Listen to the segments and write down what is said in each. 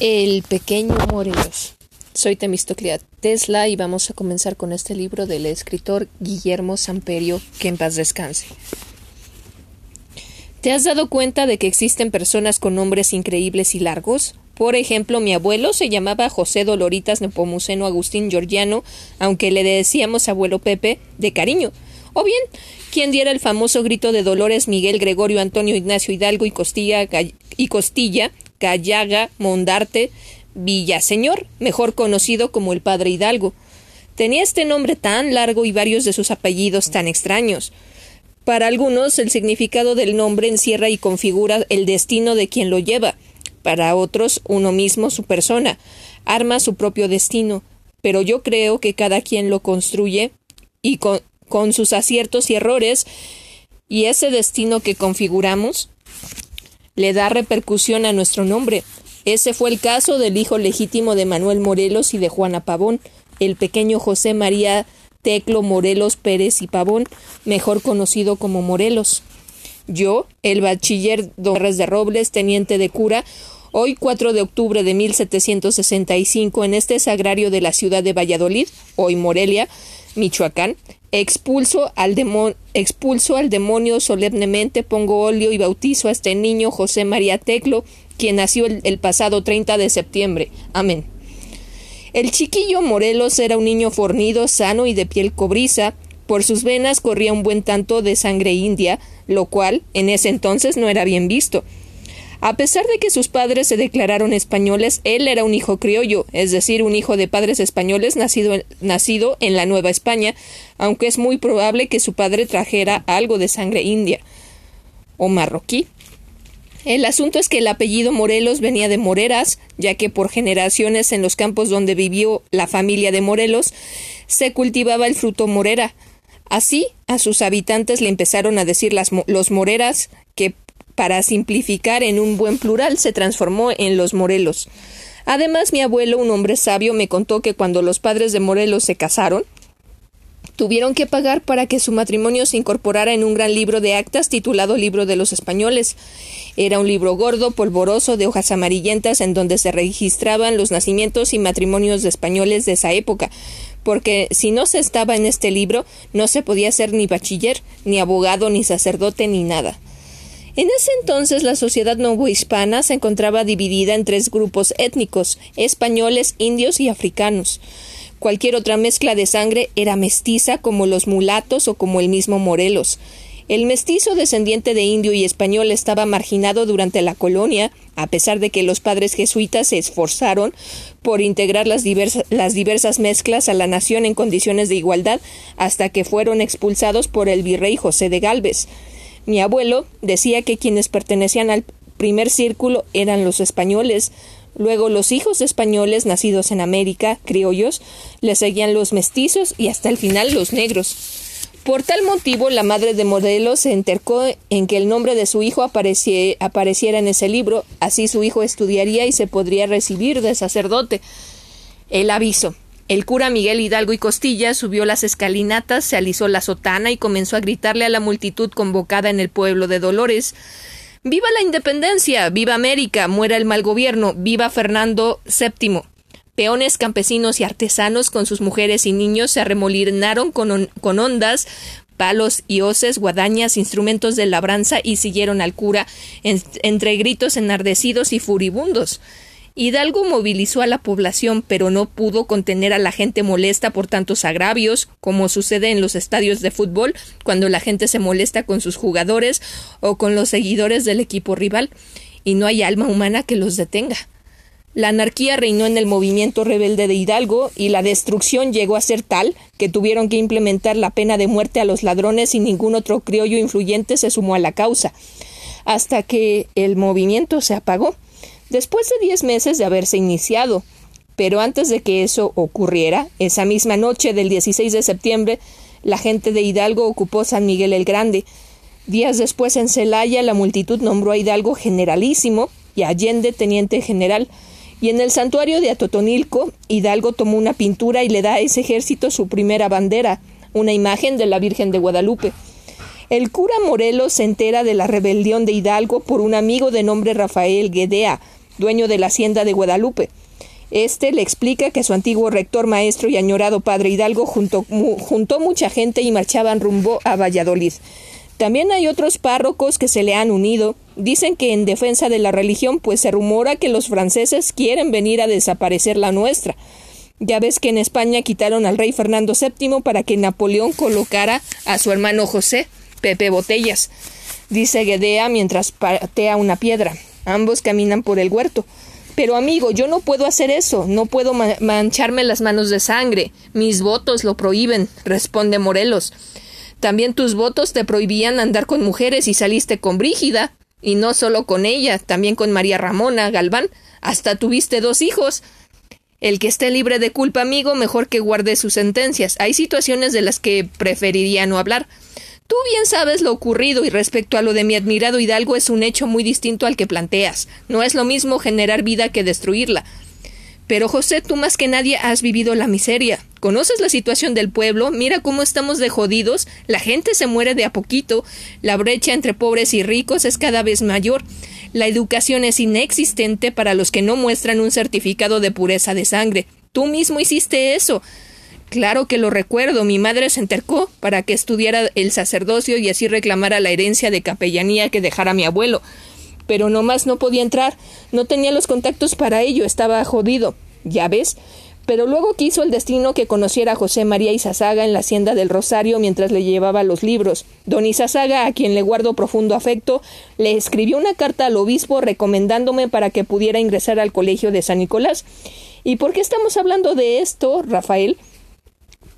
El pequeño Morelos. Soy Temistoclea Tesla y vamos a comenzar con este libro del escritor Guillermo Samperio, que en paz descanse. ¿Te has dado cuenta de que existen personas con nombres increíbles y largos? Por ejemplo, mi abuelo se llamaba José Doloritas Nepomuceno Agustín Georgiano, aunque le decíamos abuelo Pepe de cariño. O bien, quien diera el famoso grito de Dolores Miguel Gregorio Antonio Ignacio Hidalgo y Costilla, y Costilla Callaga Mondarte Villaseñor, mejor conocido como el Padre Hidalgo. Tenía este nombre tan largo y varios de sus apellidos tan extraños. Para algunos el significado del nombre encierra y configura el destino de quien lo lleva. Para otros uno mismo, su persona, arma su propio destino. Pero yo creo que cada quien lo construye y con, con sus aciertos y errores, y ese destino que configuramos le da repercusión a nuestro nombre. Ese fue el caso del hijo legítimo de Manuel Morelos y de Juana Pavón, el pequeño José María Teclo Morelos Pérez y Pavón, mejor conocido como Morelos. Yo, el bachiller Torres de Robles, teniente de cura, hoy 4 de octubre de 1765 en este sagrario de la ciudad de Valladolid, hoy Morelia, Michoacán, Expulso al, expulso al demonio solemnemente, pongo óleo y bautizo a este niño José María Teclo, quien nació el, el pasado 30 de septiembre. Amén. El chiquillo Morelos era un niño fornido, sano y de piel cobriza. Por sus venas corría un buen tanto de sangre india, lo cual en ese entonces no era bien visto. A pesar de que sus padres se declararon españoles, él era un hijo criollo, es decir, un hijo de padres españoles nacido, nacido en la Nueva España, aunque es muy probable que su padre trajera algo de sangre india o marroquí. El asunto es que el apellido Morelos venía de Moreras, ya que por generaciones en los campos donde vivió la familia de Morelos se cultivaba el fruto morera. Así, a sus habitantes le empezaron a decir las, los moreras, que para simplificar en un buen plural, se transformó en los Morelos. Además, mi abuelo, un hombre sabio, me contó que cuando los padres de Morelos se casaron, tuvieron que pagar para que su matrimonio se incorporara en un gran libro de actas titulado Libro de los Españoles. Era un libro gordo, polvoroso, de hojas amarillentas, en donde se registraban los nacimientos y matrimonios de españoles de esa época, porque si no se estaba en este libro, no se podía ser ni bachiller, ni abogado, ni sacerdote, ni nada. En ese entonces la sociedad novohispana se encontraba dividida en tres grupos étnicos españoles, indios y africanos. Cualquier otra mezcla de sangre era mestiza como los mulatos o como el mismo Morelos. El mestizo descendiente de indio y español estaba marginado durante la colonia, a pesar de que los padres jesuitas se esforzaron por integrar las, las, diversas mezclas a la nación en condiciones de igualdad, hasta que fueron expulsados por el virrey José de Galvez. Mi abuelo decía que quienes pertenecían al primer círculo eran los españoles, luego los hijos españoles nacidos en América, criollos, le seguían los mestizos y hasta el final los negros. Por tal motivo, la madre de Morelos se entercó en que el nombre de su hijo apareciera en ese libro, así su hijo estudiaría y se podría recibir de sacerdote. El aviso. El cura Miguel Hidalgo y Costilla subió las escalinatas, se alisó la sotana y comenzó a gritarle a la multitud convocada en el pueblo de Dolores Viva la independencia, viva América, muera el mal gobierno, viva Fernando VII. Peones, campesinos y artesanos con sus mujeres y niños se arremolinaron con, con ondas, palos y hoces, guadañas, instrumentos de labranza y siguieron al cura entre gritos enardecidos y furibundos. Hidalgo movilizó a la población, pero no pudo contener a la gente molesta por tantos agravios, como sucede en los estadios de fútbol, cuando la gente se molesta con sus jugadores o con los seguidores del equipo rival, y no hay alma humana que los detenga. La anarquía reinó en el movimiento rebelde de Hidalgo y la destrucción llegó a ser tal que tuvieron que implementar la pena de muerte a los ladrones y ningún otro criollo influyente se sumó a la causa, hasta que el movimiento se apagó después de diez meses de haberse iniciado. Pero antes de que eso ocurriera, esa misma noche del 16 de septiembre, la gente de Hidalgo ocupó San Miguel el Grande. Días después en Celaya la multitud nombró a Hidalgo generalísimo y a Allende teniente general. Y en el santuario de Atotonilco, Hidalgo tomó una pintura y le da a ese ejército su primera bandera, una imagen de la Virgen de Guadalupe. El cura Morelos se entera de la rebelión de Hidalgo por un amigo de nombre Rafael Guedea, dueño de la hacienda de Guadalupe. Este le explica que su antiguo rector maestro y añorado padre Hidalgo juntó, juntó mucha gente y marchaban rumbo a Valladolid. También hay otros párrocos que se le han unido. Dicen que en defensa de la religión, pues se rumora que los franceses quieren venir a desaparecer la nuestra. Ya ves que en España quitaron al rey Fernando VII para que Napoleón colocara a su hermano José, Pepe Botellas. Dice Guedea mientras patea una piedra. Ambos caminan por el huerto. Pero amigo, yo no puedo hacer eso, no puedo mancharme las manos de sangre. Mis votos lo prohíben, responde Morelos. También tus votos te prohibían andar con mujeres y saliste con Brígida. Y no solo con ella, también con María Ramona Galván. Hasta tuviste dos hijos. El que esté libre de culpa, amigo, mejor que guarde sus sentencias. Hay situaciones de las que preferiría no hablar. Tú bien sabes lo ocurrido y respecto a lo de mi admirado Hidalgo es un hecho muy distinto al que planteas. No es lo mismo generar vida que destruirla. Pero José, tú más que nadie has vivido la miseria. Conoces la situación del pueblo, mira cómo estamos de jodidos, la gente se muere de a poquito, la brecha entre pobres y ricos es cada vez mayor, la educación es inexistente para los que no muestran un certificado de pureza de sangre. Tú mismo hiciste eso. Claro que lo recuerdo, mi madre se entercó para que estudiara el sacerdocio y así reclamara la herencia de capellanía que dejara mi abuelo pero nomás no podía entrar, no tenía los contactos para ello, estaba jodido. Ya ves. Pero luego quiso el destino que conociera a José María Izazaga en la hacienda del Rosario mientras le llevaba los libros. Don Izazaga, a quien le guardo profundo afecto, le escribió una carta al obispo recomendándome para que pudiera ingresar al colegio de San Nicolás. ¿Y por qué estamos hablando de esto, Rafael?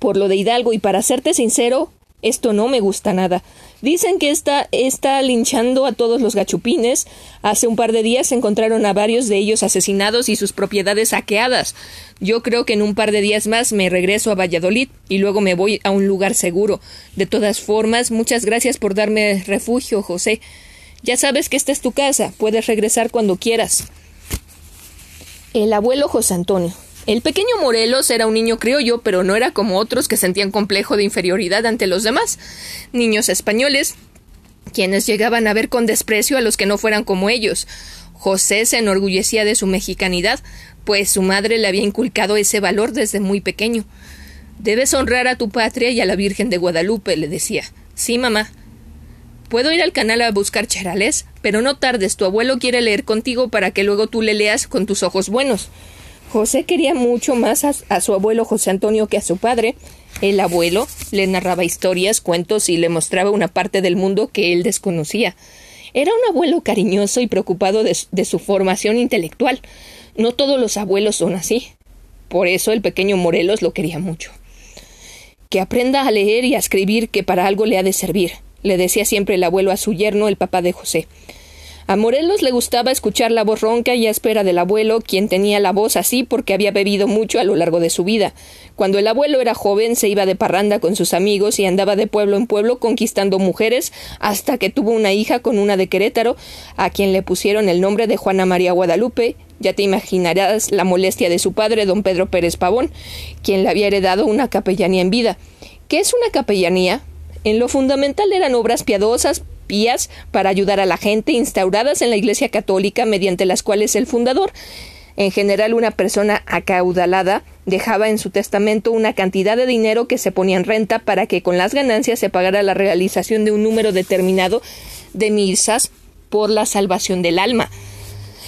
Por lo de Hidalgo, y para serte sincero, esto no me gusta nada. Dicen que está, está linchando a todos los gachupines. Hace un par de días encontraron a varios de ellos asesinados y sus propiedades saqueadas. Yo creo que en un par de días más me regreso a Valladolid y luego me voy a un lugar seguro. De todas formas, muchas gracias por darme refugio, José. Ya sabes que esta es tu casa. Puedes regresar cuando quieras. El abuelo José Antonio. El pequeño Morelos era un niño criollo, pero no era como otros que sentían complejo de inferioridad ante los demás. Niños españoles, quienes llegaban a ver con desprecio a los que no fueran como ellos. José se enorgullecía de su mexicanidad, pues su madre le había inculcado ese valor desde muy pequeño. Debes honrar a tu patria y a la Virgen de Guadalupe, le decía. Sí, mamá. Puedo ir al canal a buscar charales, pero no tardes, tu abuelo quiere leer contigo para que luego tú le leas con tus ojos buenos. José quería mucho más a, su abuelo José Antonio que a su padre. El abuelo le narraba historias, cuentos y le mostraba una parte del mundo que él desconocía. Era un abuelo cariñoso y preocupado de, su formación intelectual. No todos los abuelos son así. Por eso el pequeño Morelos lo quería mucho. Que aprenda a leer y a escribir que para algo le ha de servir, le decía siempre el abuelo a su yerno, el papá de José. A Morelos le gustaba escuchar la voz ronca y áspera del abuelo, quien tenía la voz así porque había bebido mucho a lo largo de su vida. Cuando el abuelo era joven se iba de parranda con sus amigos y andaba de pueblo en pueblo conquistando mujeres hasta que tuvo una hija con una de Querétaro, a quien le pusieron el nombre de Juana María Guadalupe. Ya te imaginarás la molestia de su padre, don Pedro Pérez Pavón, quien le había heredado una capellanía en vida. ¿Qué es una capellanía? En lo fundamental eran obras piadosas, pías para ayudar a la gente instauradas en la Iglesia Católica mediante las cuales el fundador en general una persona acaudalada dejaba en su testamento una cantidad de dinero que se ponía en renta para que con las ganancias se pagara la realización de un número determinado de misas por la salvación del alma.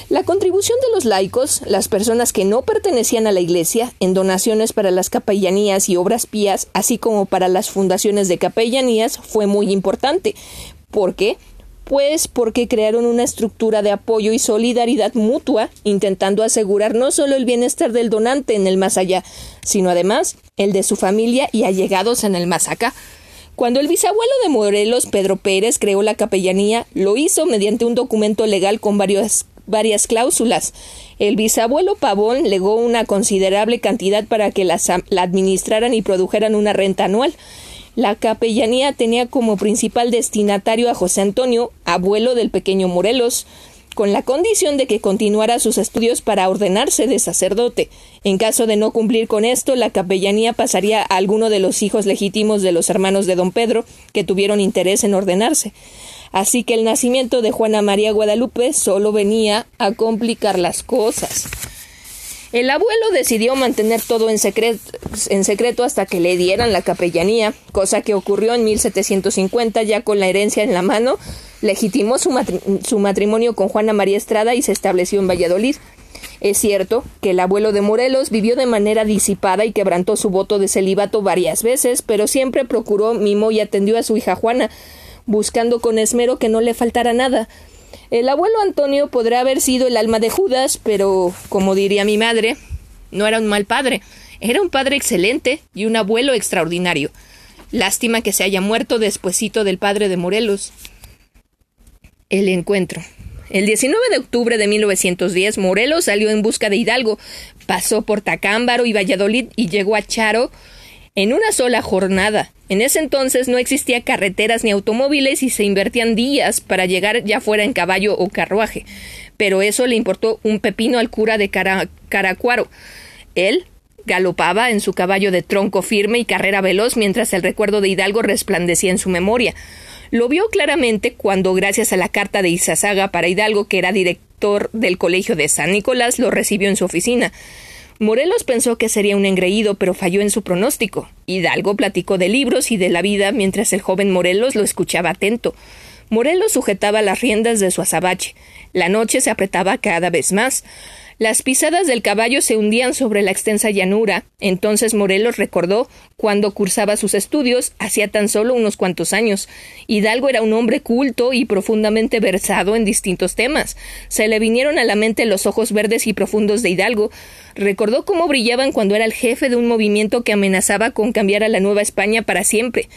La contribución de los laicos, las personas que no pertenecían a la Iglesia, en donaciones para las capellanías y obras pías, así como para las fundaciones de capellanías, fue muy importante, ¿Por qué? Pues porque crearon una estructura de apoyo y solidaridad mutua, intentando asegurar no solo el bienestar del donante en el más allá, sino además el de su familia y allegados en el más acá. Cuando el bisabuelo de Morelos, Pedro Pérez, creó la capellanía, lo hizo mediante un documento legal con varias, varias cláusulas. El bisabuelo Pavón legó una considerable cantidad para que la administraran y produjeran una renta anual. La capellanía tenía como principal destinatario a José Antonio, abuelo del pequeño Morelos, con la condición de que continuara sus estudios para ordenarse de sacerdote. En caso de no cumplir con esto, la capellanía pasaría a alguno de los hijos legítimos de los hermanos de don Pedro, que tuvieron interés en ordenarse. Así que el nacimiento de Juana María Guadalupe solo venía a complicar las cosas. El abuelo decidió mantener todo en secreto, en secreto, hasta que le dieran la capellanía, cosa que ocurrió en 1750 ya con la herencia en la mano, legitimó su, su matrimonio con Juana María Estrada y se estableció en Valladolid. Es cierto que el abuelo de Morelos vivió de manera disipada y quebrantó su voto de celibato varias veces, pero siempre procuró, mimó y atendió a su hija Juana, buscando con esmero que no le faltara nada. El abuelo Antonio podrá haber sido el alma de Judas, pero, como diría mi madre, no era un mal padre. Era un padre excelente y un abuelo extraordinario. Lástima que se haya muerto despuesito del padre de Morelos. El encuentro. El 19 de octubre de 1910, Morelos salió en busca de Hidalgo, pasó por Tacámbaro y Valladolid y llegó a Charo en una sola jornada. En ese entonces no existía carreteras ni automóviles y se invertían días para llegar ya fuera en caballo o carruaje. Pero eso le importó un pepino al cura de Caracuaro. Él galopaba en su caballo de tronco firme y carrera veloz mientras el recuerdo de Hidalgo resplandecía en su memoria. Lo vio claramente cuando, gracias a la carta de Izazaga para Hidalgo, que era director del colegio de San Nicolás, lo recibió en su oficina. Morelos pensó que sería un engreído, pero falló en su pronóstico. Hidalgo platicó de libros y de la vida mientras el joven Morelos lo escuchaba atento. Morelos sujetaba las riendas de su azabache. La noche se apretaba cada vez más. Las pisadas del caballo se hundían sobre la extensa llanura. Entonces Morelos recordó cuando cursaba sus estudios, hacía tan solo unos cuantos años. Hidalgo era un hombre culto y profundamente versado en distintos temas. Se le vinieron a la mente los ojos verdes y profundos de Hidalgo. Recordó cómo brillaban cuando era el jefe de un movimiento que amenazaba con cambiar a la Nueva España para siempre.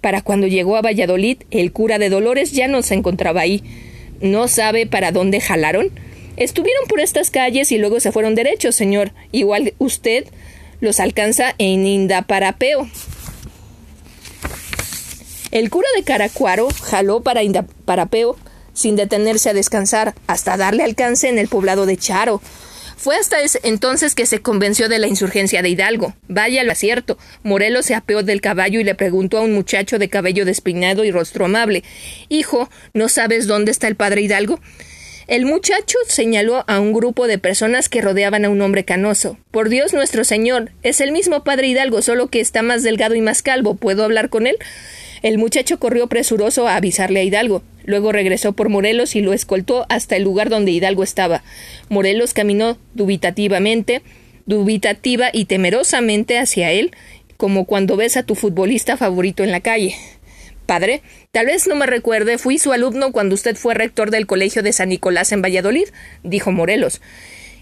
Para cuando llegó a Valladolid, el cura de Dolores ya no se encontraba ahí. ¿No sabe para dónde jalaron? Estuvieron por estas calles y luego se fueron derechos, señor. Igual usted los alcanza en Indaparapeo. El cura de Caracuaro jaló para Indaparapeo sin detenerse a descansar hasta darle alcance en el poblado de Charo. Fue hasta ese entonces que se convenció de la insurgencia de Hidalgo. Vaya lo acierto. Morelos se apeó del caballo y le preguntó a un muchacho de cabello despeinado y rostro amable Hijo, ¿no sabes dónde está el padre Hidalgo? El muchacho señaló a un grupo de personas que rodeaban a un hombre canoso. Por Dios nuestro Señor, es el mismo padre Hidalgo, solo que está más delgado y más calvo. ¿Puedo hablar con él? El muchacho corrió presuroso a avisarle a Hidalgo. Luego regresó por Morelos y lo escoltó hasta el lugar donde Hidalgo estaba. Morelos caminó dubitativamente, dubitativa y temerosamente hacia él, como cuando ves a tu futbolista favorito en la calle. Padre, tal vez no me recuerde, fui su alumno cuando usted fue rector del colegio de San Nicolás en Valladolid, dijo Morelos.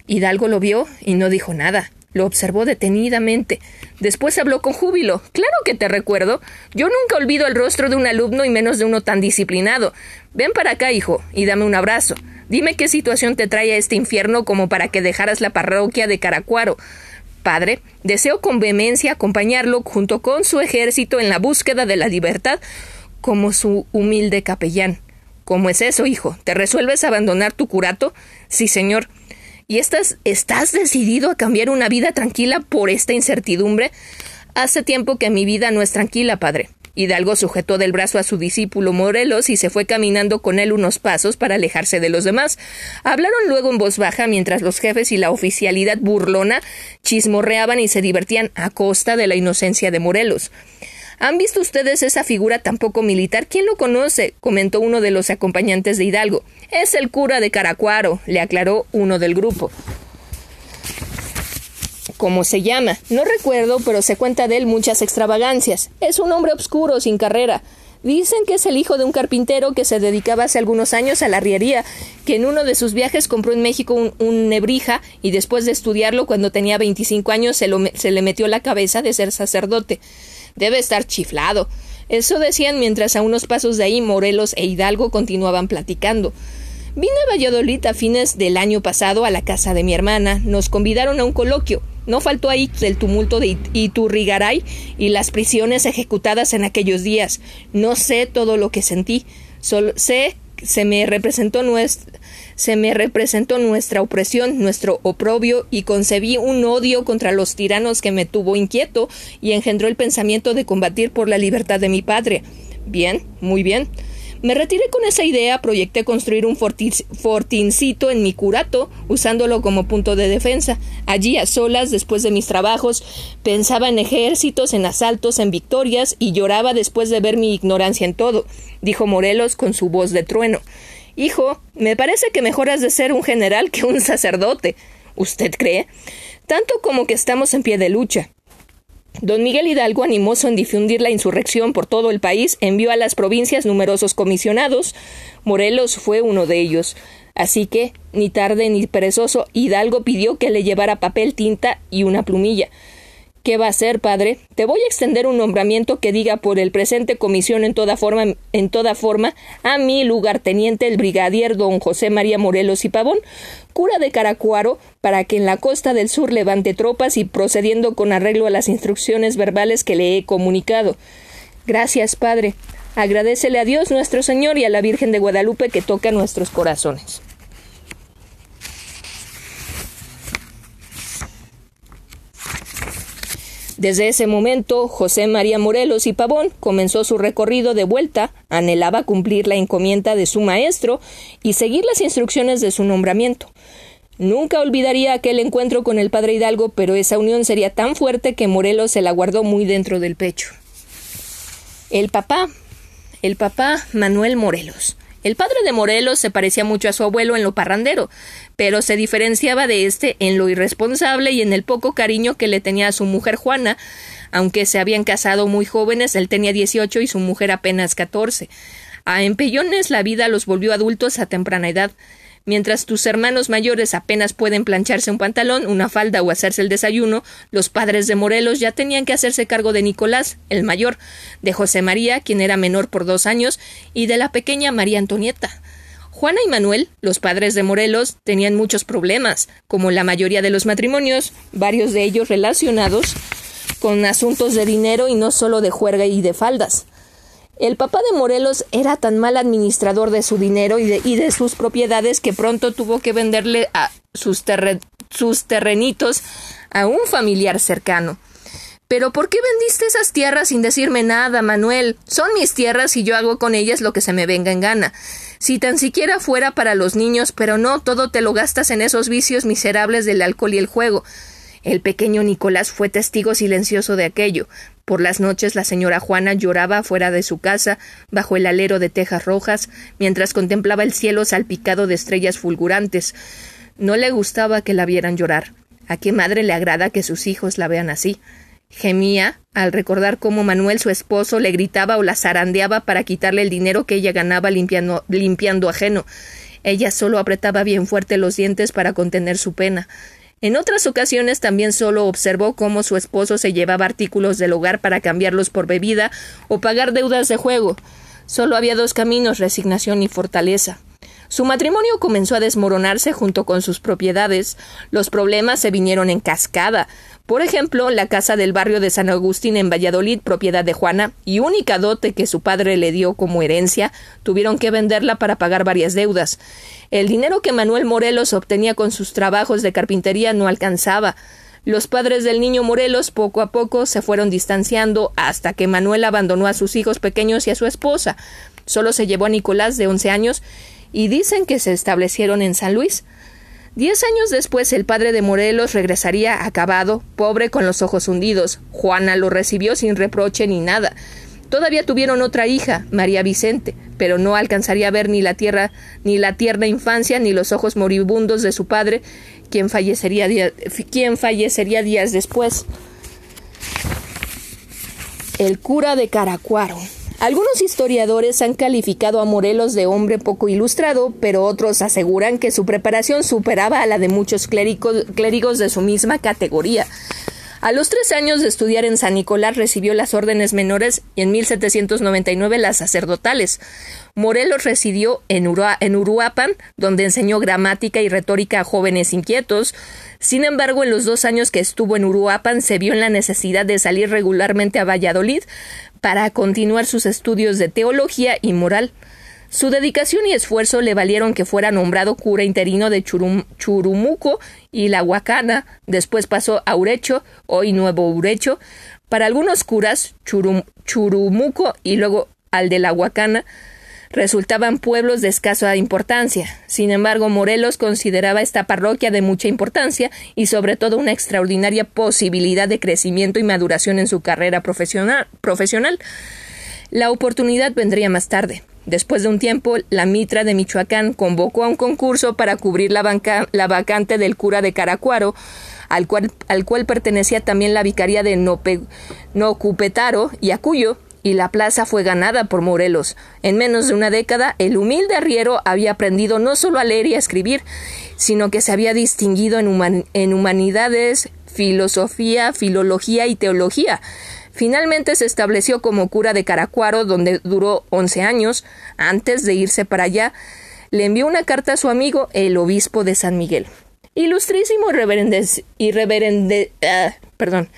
Hidalgo lo vio y no dijo nada. Lo observó detenidamente. Después habló con júbilo. Claro que te recuerdo. Yo nunca olvido el rostro de un alumno y menos de uno tan disciplinado. Ven para acá, hijo, y dame un abrazo. Dime qué situación te trae a este infierno como para que dejaras la parroquia de Caracuaro. Padre, deseo con vehemencia acompañarlo junto con su ejército en la búsqueda de la libertad como su humilde capellán. ¿Cómo es eso, hijo? ¿Te resuelves a abandonar tu curato? Sí, señor. ¿Y estás, estás decidido a cambiar una vida tranquila por esta incertidumbre? Hace tiempo que mi vida no es tranquila, padre. Hidalgo sujetó del brazo a su discípulo Morelos y se fue caminando con él unos pasos para alejarse de los demás. Hablaron luego en voz baja mientras los jefes y la oficialidad burlona chismorreaban y se divertían a costa de la inocencia de Morelos. ¿Han visto ustedes esa figura tan poco militar? ¿Quién lo conoce? comentó uno de los acompañantes de Hidalgo. Es el cura de Caracuaro, le aclaró uno del grupo. ¿Cómo se llama? No recuerdo, pero se cuenta de él muchas extravagancias. Es un hombre obscuro, sin carrera. Dicen que es el hijo de un carpintero que se dedicaba hace algunos años a la arriería, que en uno de sus viajes compró en México un, nebrija y después de estudiarlo cuando tenía 25 años se, se le metió la cabeza de ser sacerdote. Debe estar chiflado. Eso decían mientras a unos pasos de ahí Morelos e Hidalgo continuaban platicando. Vine a Valladolid a fines del año pasado a la casa de mi hermana. Nos convidaron a un coloquio. No faltó ahí el tumulto de Iturrigaray y las prisiones ejecutadas en aquellos días. No sé todo lo que sentí. Solo sé se me representó nuestra se me representó nuestra opresión, nuestro oprobio, y concebí un odio contra los tiranos que me tuvo inquieto y engendró el pensamiento de combatir por la libertad de mi patria. Bien, muy bien. Me retiré con esa idea, proyecté construir un fortincito en mi curato, usándolo como punto de defensa. Allí, a solas, después de mis trabajos, pensaba en ejércitos, en asaltos, en victorias, y lloraba después de ver mi ignorancia en todo, dijo Morelos con su voz de trueno. Hijo, me parece que mejor has de ser un general que un sacerdote. ¿Usted cree? Tanto como que estamos en pie de lucha. Don Miguel Hidalgo, animoso en difundir la insurrección por todo el país, envió a las provincias numerosos comisionados. Morelos fue uno de ellos. Así que, ni tarde ni perezoso, Hidalgo pidió que le llevara papel, tinta y una plumilla. ¿Qué va a hacer, padre? Te voy a extender un nombramiento que diga por el presente comisión en toda forma, en toda forma a mi lugarteniente el brigadier don José María Morelos y Pavón, cura de Caracuaro, para que en la costa del sur levante tropas y procediendo con arreglo a las instrucciones verbales que le he comunicado. Gracias, padre. Agradecele a Dios nuestro Señor y a la Virgen de Guadalupe que toca nuestros corazones. Desde ese momento, José María Morelos y Pavón comenzó su recorrido de vuelta, anhelaba cumplir la encomienda de su maestro y seguir las instrucciones de su nombramiento. Nunca olvidaría aquel encuentro con el padre Hidalgo, pero esa unión sería tan fuerte que Morelos se la guardó muy dentro del pecho. El papá, el papá Manuel Morelos. El padre de Morelos se parecía mucho a su abuelo en lo parrandero, pero se diferenciaba de éste en lo irresponsable y en el poco cariño que le tenía a su mujer Juana, aunque se habían casado muy jóvenes, él tenía dieciocho y su mujer apenas catorce. A empellones la vida los volvió adultos a temprana edad. Mientras tus hermanos mayores apenas pueden plancharse un pantalón, una falda o hacerse el desayuno, los padres de Morelos ya tenían que hacerse cargo de Nicolás, el mayor, de José María, quien era menor por dos años, y de la pequeña María Antonieta. Juana y Manuel, los padres de Morelos, tenían muchos problemas, como la mayoría de los matrimonios, varios de ellos relacionados con asuntos de dinero y no solo de juerga y de faldas. El papá de Morelos era tan mal administrador de su dinero y de, sus propiedades que pronto tuvo que venderle a sus, sus terrenitos a un familiar cercano. Pero ¿por qué vendiste esas tierras sin decirme nada, Manuel? Son mis tierras y yo hago con ellas lo que se me venga en gana. Si tan siquiera fuera para los niños, pero no, todo te lo gastas en esos vicios miserables del alcohol y el juego. El pequeño Nicolás fue testigo silencioso de aquello. Por las noches la señora Juana lloraba fuera de su casa, bajo el alero de tejas rojas, mientras contemplaba el cielo salpicado de estrellas fulgurantes. No le gustaba que la vieran llorar. ¿A qué madre le agrada que sus hijos la vean así? Gemía al recordar cómo Manuel, su esposo, le gritaba o la zarandeaba para quitarle el dinero que ella ganaba limpiando, limpiando ajeno. Ella solo apretaba bien fuerte los dientes para contener su pena. En otras ocasiones también solo observó cómo su esposo se llevaba artículos del hogar para cambiarlos por bebida o pagar deudas de juego. Solo había dos caminos resignación y fortaleza. Su matrimonio comenzó a desmoronarse junto con sus propiedades. Los problemas se vinieron en cascada. Por ejemplo, la casa del barrio de San Agustín en Valladolid, propiedad de Juana, y única dote que su padre le dio como herencia, tuvieron que venderla para pagar varias deudas. El dinero que Manuel Morelos obtenía con sus trabajos de carpintería no alcanzaba. Los padres del niño Morelos poco a poco se fueron distanciando hasta que Manuel abandonó a sus hijos pequeños y a su esposa. Solo se llevó a Nicolás de once años y dicen que se establecieron en San Luis. Diez años después el padre de Morelos regresaría acabado, pobre con los ojos hundidos. Juana lo recibió sin reproche ni nada. Todavía tuvieron otra hija, María Vicente, pero no alcanzaría a ver ni la tierra, ni la tierna infancia, ni los ojos moribundos de su padre, quien fallecería, quien fallecería días después. El cura de Caracuaro. Algunos historiadores han calificado a Morelos de hombre poco ilustrado, pero otros aseguran que su preparación superaba a la de muchos clérigos de su misma categoría. A los tres años de estudiar en San Nicolás recibió las órdenes menores y en 1799 las sacerdotales. Morelos residió en, en Uruapan, donde enseñó gramática y retórica a jóvenes inquietos. Sin embargo, en los dos años que estuvo en Uruapan se vio en la necesidad de salir regularmente a Valladolid para continuar sus estudios de teología y moral. Su dedicación y esfuerzo le valieron que fuera nombrado cura interino de Churumuco y La Huacana, después pasó a Urecho, hoy Nuevo Urecho, para algunos curas Churumuco y luego al de La Huacana, resultaban pueblos de escasa importancia. Sin embargo, Morelos consideraba esta parroquia de mucha importancia y sobre todo una extraordinaria posibilidad de crecimiento y maduración en su carrera profesional. La oportunidad vendría más tarde. Después de un tiempo, la Mitra de Michoacán convocó a un concurso para cubrir la, la vacante del cura de Caracuaro, al cual, al cual pertenecía también la vicaría de Nocupetaro y Acuyo, y la plaza fue ganada por Morelos. En menos de una década, el humilde arriero había aprendido no solo a leer y a escribir, sino que se había distinguido en humanidades, filosofía, filología y teología. Finalmente se estableció como cura de Caracuaro, donde duró once años. Antes de irse para allá, le envió una carta a su amigo, el obispo de San Miguel. Ilustrísimo y ah, perdón,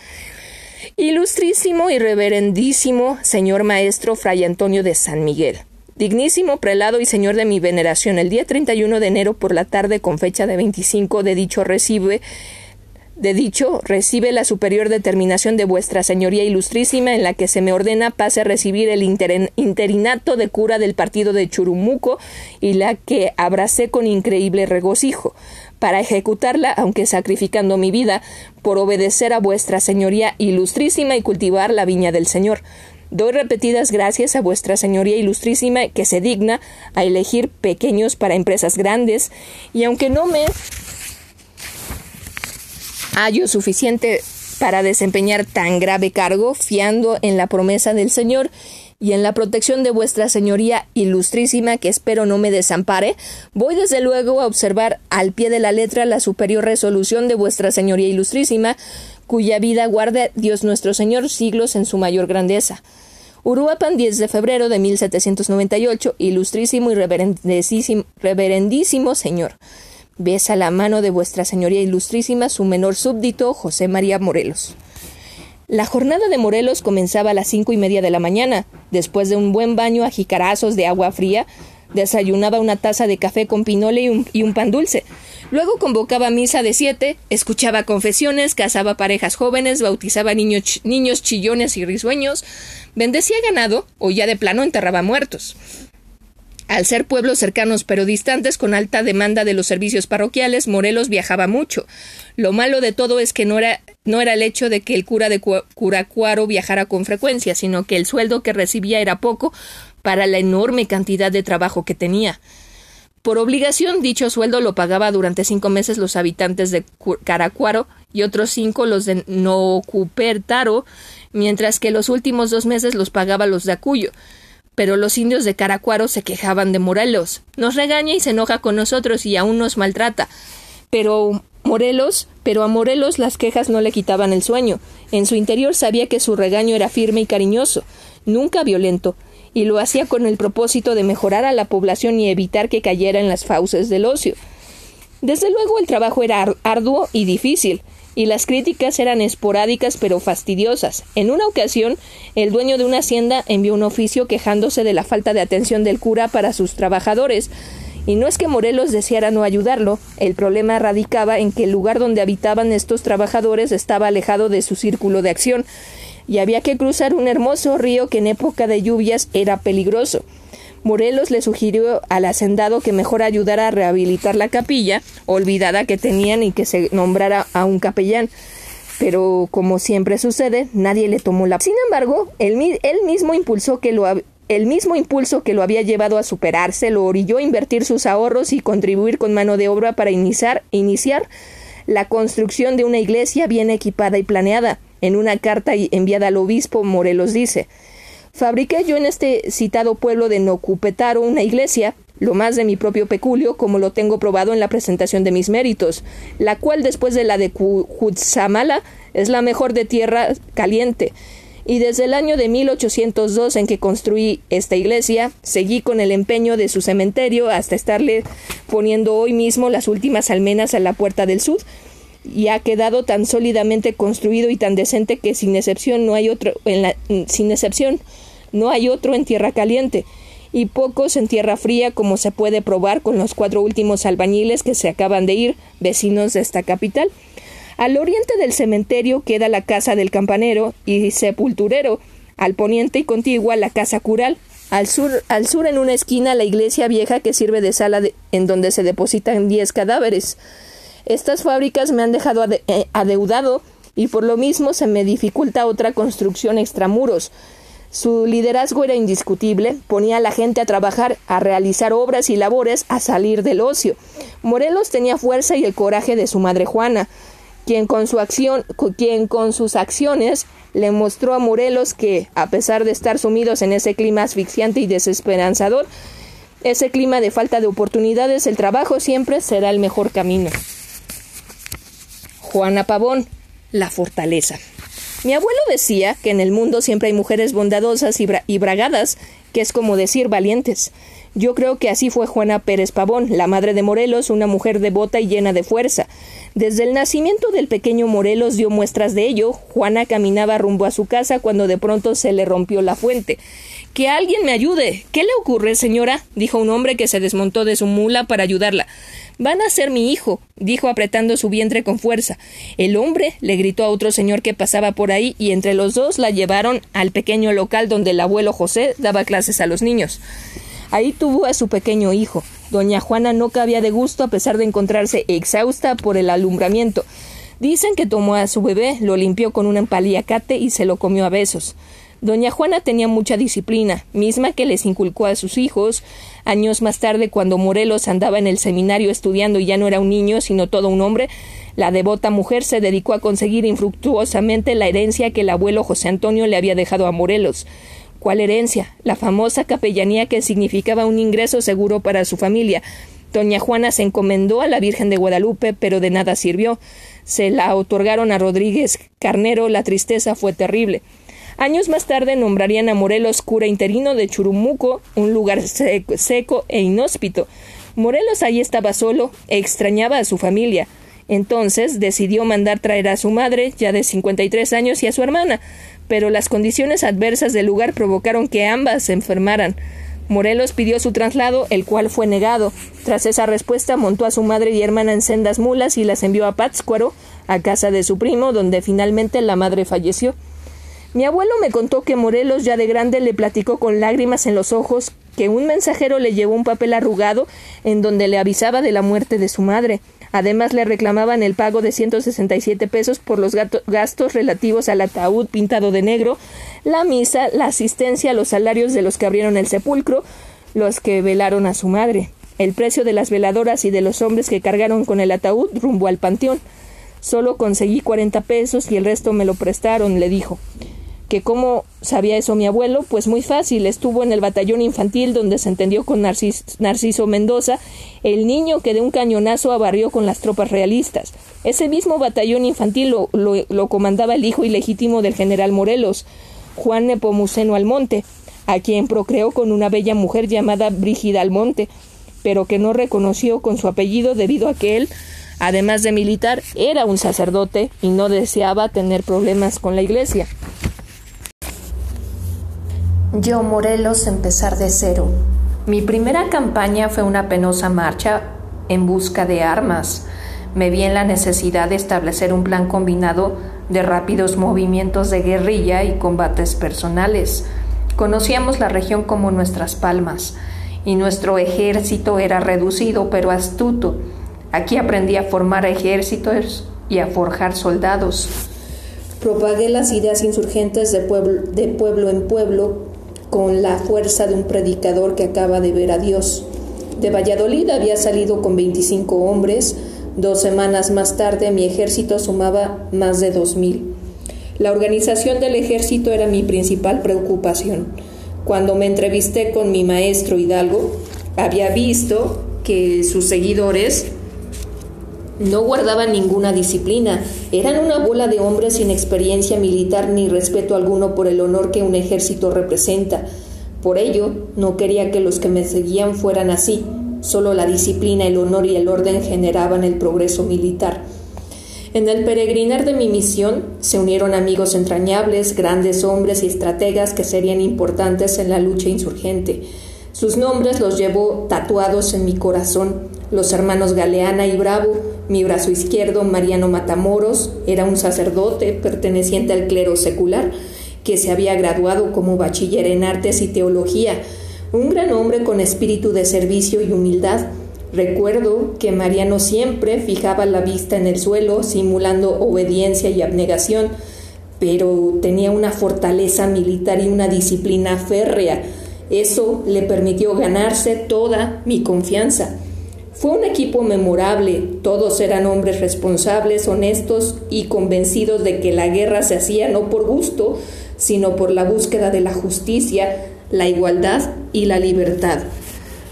Ilustrísimo y reverendísimo señor maestro Fray Antonio de San Miguel. Dignísimo prelado y señor de mi veneración, el día 31 de enero por la tarde con fecha de 25 de dicho recibe de dicho recibe la superior determinación de vuestra señoría ilustrísima en la que se me ordena pase a recibir el interinato de cura del partido de Churumuco y la que abracé con increíble regocijo para ejecutarla, aunque sacrificando mi vida, por obedecer a vuestra señoría ilustrísima y cultivar la viña del Señor. Doy repetidas gracias a vuestra señoría ilustrísima que se digna a elegir pequeños para empresas grandes, y aunque no me hallo suficiente para desempeñar tan grave cargo, fiando en la promesa del Señor y en la protección de vuestra señoría ilustrísima, que espero no me desampare, voy desde luego a observar al pie de la letra la superior resolución de vuestra señoría ilustrísima, cuya vida guarde Dios nuestro Señor siglos en su mayor grandeza. Uruapan, 10 de febrero de 1798, ilustrísimo y reverendísimo Señor. Besa la mano de vuestra señoría ilustrísima su menor súbdito, José María Morelos. La jornada de Morelos comenzaba a las cinco y media de la mañana. Después de un buen baño a jicarazos de agua fría, desayunaba una taza de café con pinole y un, pan dulce. Luego convocaba misa de siete, escuchaba confesiones, casaba parejas jóvenes, bautizaba niños chillones y risueños, bendecía ganado o ya de plano enterraba muertos. Al ser pueblos cercanos pero distantes con alta demanda de los servicios parroquiales, Morelos viajaba mucho. Lo malo de todo es que no era, no era el hecho de que el cura de Curacuaro viajara con frecuencia, sino que el sueldo que recibía era poco para la enorme cantidad de trabajo que tenía. Por obligación, dicho sueldo lo pagaba durante cinco meses los habitantes de Caracuaro y otros cinco los de Nocupertaro, mientras que los últimos dos meses los pagaba los de Acuyo. Pero los indios de Caracuaro se quejaban de Morelos. Nos regaña y se enoja con nosotros y aún nos maltrata. Pero Morelos, pero a Morelos las quejas no le quitaban el sueño. En su interior sabía que su regaño era firme y cariñoso, nunca violento, y lo hacía con el propósito de mejorar a la población y evitar que cayera en las fauces del ocio. Desde luego el trabajo era arduo y difícil, y las críticas eran esporádicas pero fastidiosas. En una ocasión, el dueño de una hacienda envió un oficio quejándose de la falta de atención del cura para sus trabajadores. Y no es que Morelos deseara no ayudarlo, el problema radicaba en que el lugar donde habitaban estos trabajadores estaba alejado de su círculo de acción, y había que cruzar un hermoso río que en época de lluvias era peligroso. Morelos le sugirió al hacendado que mejor ayudara a rehabilitar la capilla, olvidada que tenían y que se nombrara a un capellán. Pero, como siempre sucede, nadie le tomó la. Sin embargo, él, mismo impulsó que lo el mismo impulso que lo había llevado a superarse lo orilló a invertir sus ahorros y contribuir con mano de obra para iniciar, iniciar la construcción de una iglesia bien equipada y planeada. En una carta enviada al obispo, Morelos dice Fabriqué yo en este citado pueblo de Nocupetaro una iglesia, lo más de mi propio peculio, como lo tengo probado en la presentación de mis méritos, la cual después de la de Cutzamala es la mejor de tierra caliente. Y desde el año de 1802 en que construí esta iglesia, seguí con el empeño de su cementerio hasta estarle poniendo hoy mismo las últimas almenas a la puerta del sur, y ha quedado tan sólidamente construido y tan decente que sin excepción no hay otro en la, sin excepción no hay otro en tierra caliente y pocos en tierra fría como se puede probar con los cuatro últimos albañiles que se acaban de ir, vecinos de esta capital. Al oriente del cementerio queda la casa del campanero y sepulturero, al poniente y contigua la casa cural, Al sur, al sur en una esquina, la iglesia vieja que sirve de sala en donde se depositan diez cadáveres. Estas fábricas me han dejado eh, adeudado y por lo mismo se me dificulta otra construcción extramuros. Su liderazgo era indiscutible, ponía a la gente a trabajar, a realizar obras y labores, a salir del ocio. Morelos tenía fuerza y el coraje de su madre Juana, quien con, su acción, quien con sus acciones le mostró a Morelos que, a pesar de estar sumidos en ese clima asfixiante y desesperanzador, ese clima de falta de oportunidades, el trabajo siempre será el mejor camino. Juana Pavón, la fortaleza. Mi abuelo decía que en el mundo siempre hay mujeres bondadosas y, bragadas, que es como decir valientes. Yo creo que así fue Juana Pérez Pavón, la madre de Morelos, una mujer devota y llena de fuerza. Desde el nacimiento del pequeño Morelos dio muestras de ello. Juana caminaba rumbo a su casa cuando de pronto se le rompió la fuente. Que alguien me ayude. ¿Qué le ocurre, señora? dijo un hombre que se desmontó de su mula para ayudarla. Van a ser mi hijo, dijo apretando su vientre con fuerza. El hombre le gritó a otro señor que pasaba por ahí y entre los dos la llevaron al pequeño local donde el abuelo José daba clases a los niños. Ahí tuvo a su pequeño hijo. Doña Juana no cabía de gusto a pesar de encontrarse exhausta por el alumbramiento. Dicen que tomó a su bebé, lo limpió con un empaliacate y se lo comió a besos. Doña Juana tenía mucha disciplina, misma que les inculcó a sus hijos. Años más tarde, cuando Morelos andaba en el seminario estudiando y ya no era un niño, sino todo un hombre, la devota mujer se dedicó a conseguir infructuosamente la herencia que el abuelo José Antonio le había dejado a Morelos. ¿Cuál herencia? La famosa capellanía que significaba un ingreso seguro para su familia. Doña Juana se encomendó a la Virgen de Guadalupe, pero de nada sirvió. Se la otorgaron a Rodríguez Carnero, la tristeza fue terrible. Años más tarde nombrarían a Morelos cura interino de Churumuco, un lugar seco, e inhóspito. Morelos ahí estaba solo, e extrañaba a su familia. Entonces decidió mandar traer a su madre, ya de 53 años, y a su hermana, pero las condiciones adversas del lugar provocaron que ambas se enfermaran. Morelos pidió su traslado, el cual fue negado. Tras esa respuesta, montó a su madre y hermana en sendas mulas y las envió a Pátzcuaro, a casa de su primo, donde finalmente la madre falleció. Mi abuelo me contó que Morelos ya de grande le platicó con lágrimas en los ojos que un mensajero le llevó un papel arrugado en donde le avisaba de la muerte de su madre. Además le reclamaban el pago de 167 pesos por los gastos relativos al ataúd pintado de negro, la misa, la asistencia, los salarios de los que abrieron el sepulcro, los que velaron a su madre, el precio de las veladoras y de los hombres que cargaron con el ataúd rumbo al panteón. Solo conseguí cuarenta pesos y el resto me lo prestaron, le dijo que cómo sabía eso mi abuelo, pues muy fácil, estuvo en el batallón infantil donde se entendió con Narciso, Mendoza, el niño que de un cañonazo abarrió con las tropas realistas. Ese mismo batallón infantil lo, lo comandaba el hijo ilegítimo del general Morelos, Juan Nepomuceno Almonte, a quien procreó con una bella mujer llamada Brígida Almonte, pero que no reconoció con su apellido debido a que él además de militar, era un sacerdote y no deseaba tener problemas con la Iglesia. Yo, Morelos, empezar de cero. Mi primera campaña fue una penosa marcha en busca de armas. Me vi en la necesidad de establecer un plan combinado de rápidos movimientos de guerrilla y combates personales. Conocíamos la región como nuestras palmas, y nuestro ejército era reducido pero astuto. Aquí aprendí a formar ejércitos y a forjar soldados. Propagué las ideas insurgentes de pueblo, de pueblo en pueblo con la fuerza de un predicador que acaba de ver a Dios. De Valladolid había salido con 25 hombres, dos semanas más tarde mi ejército sumaba más de 2.000. La organización del ejército era mi principal preocupación. Cuando me entrevisté con mi maestro Hidalgo, había visto que sus seguidores no guardaban ninguna disciplina, eran una bola de hombres sin experiencia militar ni respeto alguno por el honor que un ejército representa. Por ello, no quería que los que me seguían fueran así. Solo la disciplina, el honor y el orden generaban el progreso militar. En el peregrinar de mi misión se unieron amigos entrañables, grandes hombres y estrategas que serían importantes en la lucha insurgente. Sus nombres los llevo tatuados en mi corazón, los hermanos Galeana y Bravo, mi brazo izquierdo, Mariano Matamoros, era un sacerdote perteneciente al clero secular, que se había graduado como bachiller en artes y teología. un gran hombre con espíritu de servicio y humildad. Recuerdo que Mariano siempre fijaba la vista en el suelo, simulando obediencia y abnegación, pero tenía una fortaleza militar y una disciplina férrea. Eso le permitió ganarse toda mi confianza. Fue un equipo memorable, todos eran hombres responsables, honestos y convencidos de que la guerra se hacía no por gusto, sino por la búsqueda de la justicia, la igualdad y la libertad.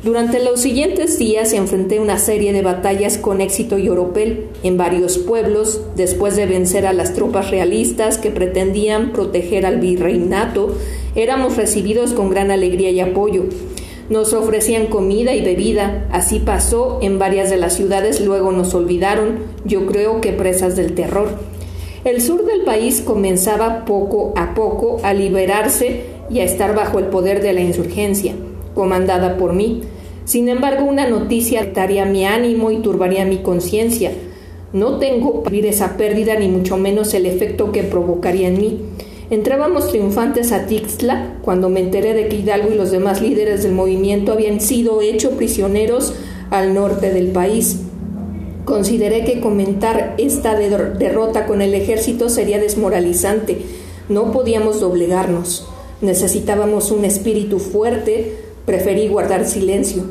Durante los siguientes días enfrenté una serie de batallas con éxito y oropel en varios pueblos, después de vencer a las tropas realistas que pretendían proteger al virreinato, éramos recibidos con gran alegría y apoyo. Nos ofrecían comida y bebida, así pasó en varias de las ciudades, luego nos olvidaron, yo creo que presas del terror. El sur del país comenzaba poco a poco a liberarse y a estar bajo el poder de la insurgencia, comandada por mí. Sin embargo, una noticia afectaría mi ánimo y turbaría mi conciencia. No tengo para vivir esa pérdida ni mucho menos el efecto que provocaría en mí. Entrábamos triunfantes a Tixla cuando me enteré de que Hidalgo y los demás líderes del movimiento habían sido hechos prisioneros al norte del país. Consideré que comentar esta derrota con el ejército sería desmoralizante. No podíamos doblegarnos. Necesitábamos un espíritu fuerte, preferí guardar silencio.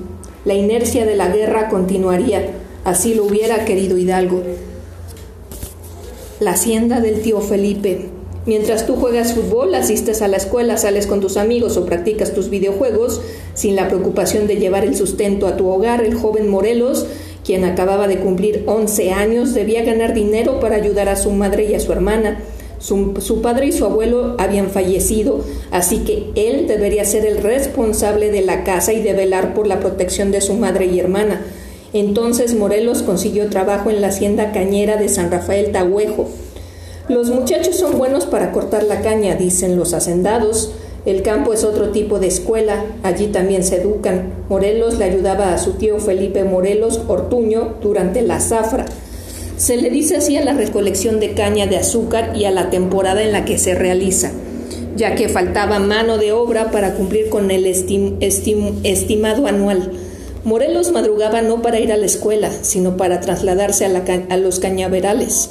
La inercia de la guerra continuaría, así lo hubiera querido Hidalgo. La hacienda del tío Felipe. Mientras tú juegas fútbol, asistes a la escuela, sales con tus amigos o practicas tus videojuegos, sin la preocupación de llevar el sustento a tu hogar, el joven Morelos, quien acababa de cumplir 11 años, debía ganar dinero para ayudar a su madre y a su hermana. Su, padre y su abuelo habían fallecido, así que él debería ser el responsable de la casa y de velar por la protección de su madre y hermana. Entonces Morelos consiguió trabajo en la hacienda cañera de San Rafael Tahuejo. Los muchachos son buenos para cortar la caña, dicen los hacendados. El campo es otro tipo de escuela, allí también se educan. Morelos le ayudaba a su tío Felipe Morelos Ortuño durante la zafra. Se le dice así a la recolección de caña de azúcar y a la temporada en la que se realiza, ya que faltaba mano de obra para cumplir con el estimado anual. Morelos madrugaba no para ir a la escuela, sino para trasladarse a, a los cañaverales.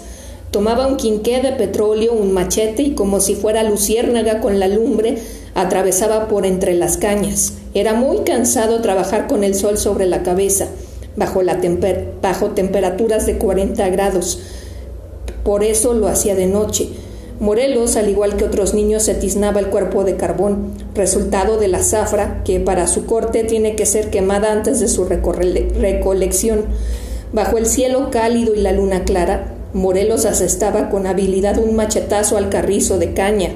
Tomaba un quinqué de petróleo, un machete y como si fuera luciérnaga con la lumbre, atravesaba por entre las cañas. Era muy cansado trabajar con el sol sobre la cabeza bajo, la bajo temperaturas de 40 grados. Por eso lo hacía de noche. Morelos, al igual que otros niños, se tiznaba el cuerpo de carbón, resultado de la zafra, que para su corte tiene que ser quemada antes de su recolección. Bajo el cielo cálido y la luna clara, Morelos asestaba con habilidad un machetazo al carrizo de caña.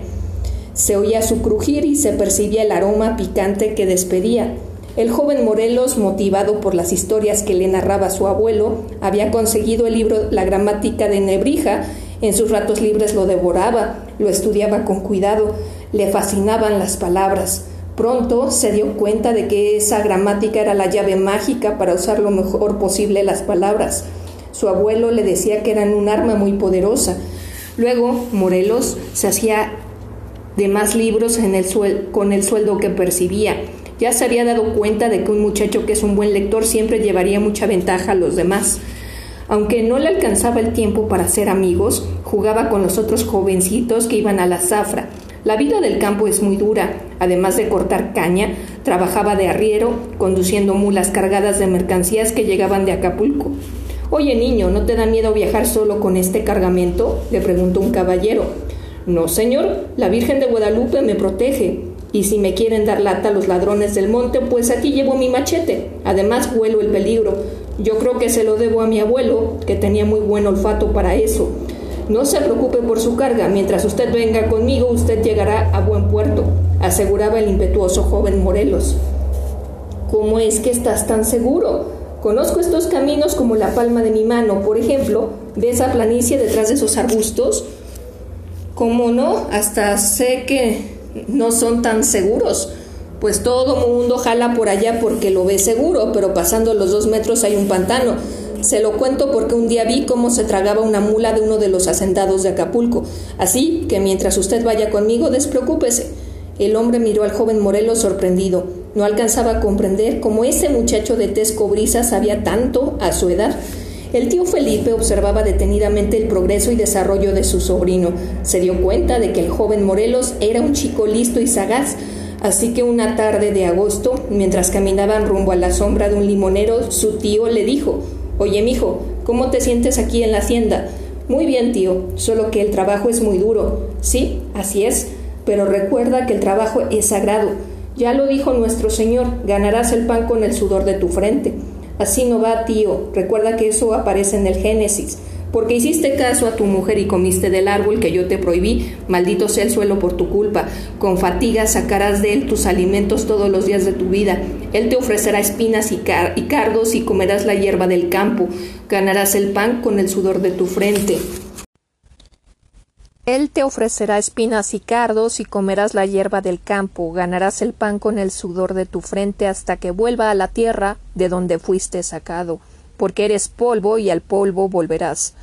Se oía su crujir y se percibía el aroma picante que despedía. El joven Morelos, motivado por las historias que le narraba su abuelo, había conseguido el libro La gramática de Nebrija. En sus ratos libres lo devoraba, lo estudiaba con cuidado, le fascinaban las palabras. Pronto se dio cuenta de que esa gramática era la llave mágica para usar lo mejor posible las palabras. Su abuelo le decía que eran un arma muy poderosa. Luego, Morelos se hacía de más libros con el sueldo que percibía. Ya se había dado cuenta de que un muchacho que es un buen lector siempre llevaría mucha ventaja a los demás. Aunque no le alcanzaba el tiempo para ser amigos, jugaba con los otros jovencitos que iban a la zafra. La vida del campo es muy dura. Además de cortar caña, trabajaba de arriero, conduciendo mulas cargadas de mercancías que llegaban de Acapulco. Oye, niño, ¿no te da miedo viajar solo con este cargamento? le preguntó un caballero. No, señor, la Virgen de Guadalupe me protege. Y si me quieren dar lata los ladrones del monte, pues aquí llevo mi machete. Además huelo el peligro. Yo creo que se lo debo a mi abuelo, que tenía muy buen olfato para eso. No se preocupe por su carga. Mientras usted venga conmigo, usted llegará a buen puerto, aseguraba el impetuoso joven Morelos. ¿Cómo es que estás tan seguro? Conozco estos caminos como la palma de mi mano. Por ejemplo, de esa planicie detrás de esos arbustos. ¿Cómo no? Hasta sé que no son tan seguros. Pues todo mundo jala por allá porque lo ve seguro, pero pasando los dos metros hay un pantano. Se lo cuento porque un día vi cómo se tragaba una mula de uno de los hacendados de Acapulco. Así que mientras usted vaya conmigo, despreocúpese. El hombre miró al joven Morelos sorprendido. No alcanzaba a comprender cómo ese muchacho de tez cobriza sabía tanto a su edad. El tío Felipe observaba detenidamente el progreso y desarrollo de su sobrino. Se dio cuenta de que el joven Morelos era un chico listo y sagaz, Así que una tarde de agosto, mientras caminaban rumbo a la sombra de un limonero, su tío le dijo Oye, mijo, ¿cómo te sientes aquí en la hacienda? Muy bien, tío, solo que el trabajo es muy duro. Sí, así es, pero recuerda que el trabajo es sagrado. Ya lo dijo nuestro Señor, ganarás el pan con el sudor de tu frente. Así no va, tío. Recuerda que eso aparece en el Génesis porque hiciste caso a tu mujer y comiste del árbol que yo te prohibí, maldito sea el suelo por tu culpa. Con fatiga sacarás de él tus alimentos todos los días de tu vida. Él te ofrecerá espinas y, y cardos y comerás la hierba del campo. Ganarás el pan con el sudor de tu frente. Él te ofrecerá espinas y cardos y comerás la hierba del campo, ganarás el pan con el sudor de tu frente hasta que vuelva a la tierra de donde fuiste sacado porque eres polvo y al polvo volverás.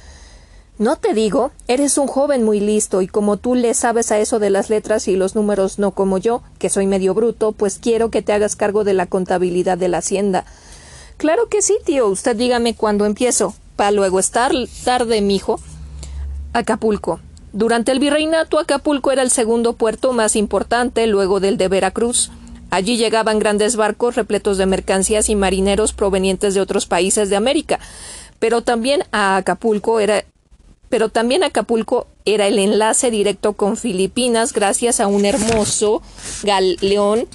No te digo, eres un joven muy listo y como tú le sabes a eso de las letras y los números no como yo, que soy medio bruto, pues quiero que te hagas cargo de la contabilidad de la hacienda. Claro que sí, tío. Usted dígame cuándo empiezo. Pa luego estar tarde, mijo. Acapulco. Durante el virreinato, Acapulco era el segundo puerto más importante luego del de Veracruz. Allí llegaban grandes barcos repletos de mercancías y marineros provenientes de otros países de América, pero también a Acapulco era pero también Acapulco era el enlace directo con Filipinas gracias a un hermoso galeón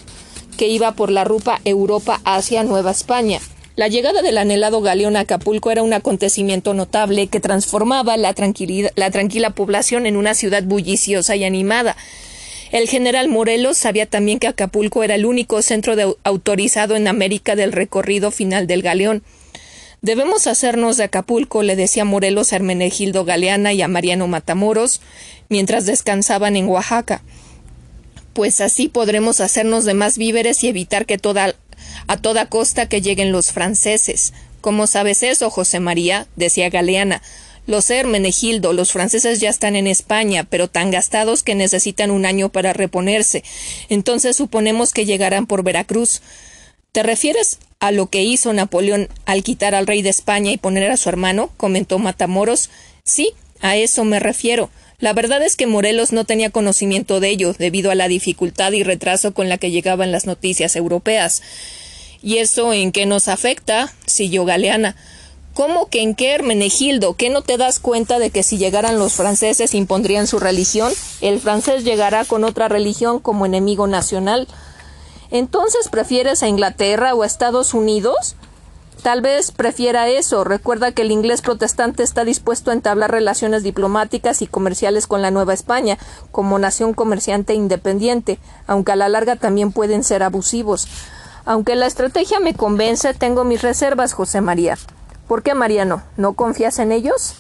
que iba por la ruta Europa hacia Nueva España. La llegada del anhelado galeón a Acapulco era un acontecimiento notable que transformaba la, la tranquila población en una ciudad bulliciosa y animada. El general Morelos sabía también que Acapulco era el único centro autorizado en América del recorrido final del galeón. Debemos hacernos de Acapulco, le decía Morelos a Hermenegildo Galeana y a Mariano Matamoros, mientras descansaban en Oaxaca. Pues así podremos hacernos de más víveres y evitar que toda, a toda costa que lleguen los franceses. ¿Cómo sabes eso, José María? decía Galeana. Lo sé, Hermenegildo, los franceses ya están en España, pero tan gastados que necesitan un año para reponerse. Entonces suponemos que llegarán por Veracruz. ¿Te refieres a lo que hizo Napoleón al quitar al rey de España y poner a su hermano? comentó Matamoros. Sí, a eso me refiero. La verdad es que Morelos no tenía conocimiento de ello, debido a la dificultad y retraso con la que llegaban las noticias europeas. ¿Y eso en qué nos afecta? siguió Galeana. ¿Cómo que en qué, Hermenegildo? ¿Qué no te das cuenta de que si llegaran los franceses impondrían su religión? El francés llegará con otra religión como enemigo nacional. ¿Entonces prefieres a Inglaterra o a Estados Unidos? Tal vez prefiera eso. Recuerda que el inglés protestante está dispuesto a entablar relaciones diplomáticas y comerciales con la Nueva España, como nación comerciante independiente, aunque a la larga también pueden ser abusivos. Aunque la estrategia me convence, tengo mis reservas, José María. ¿Por qué, Mariano? ¿No confías en ellos?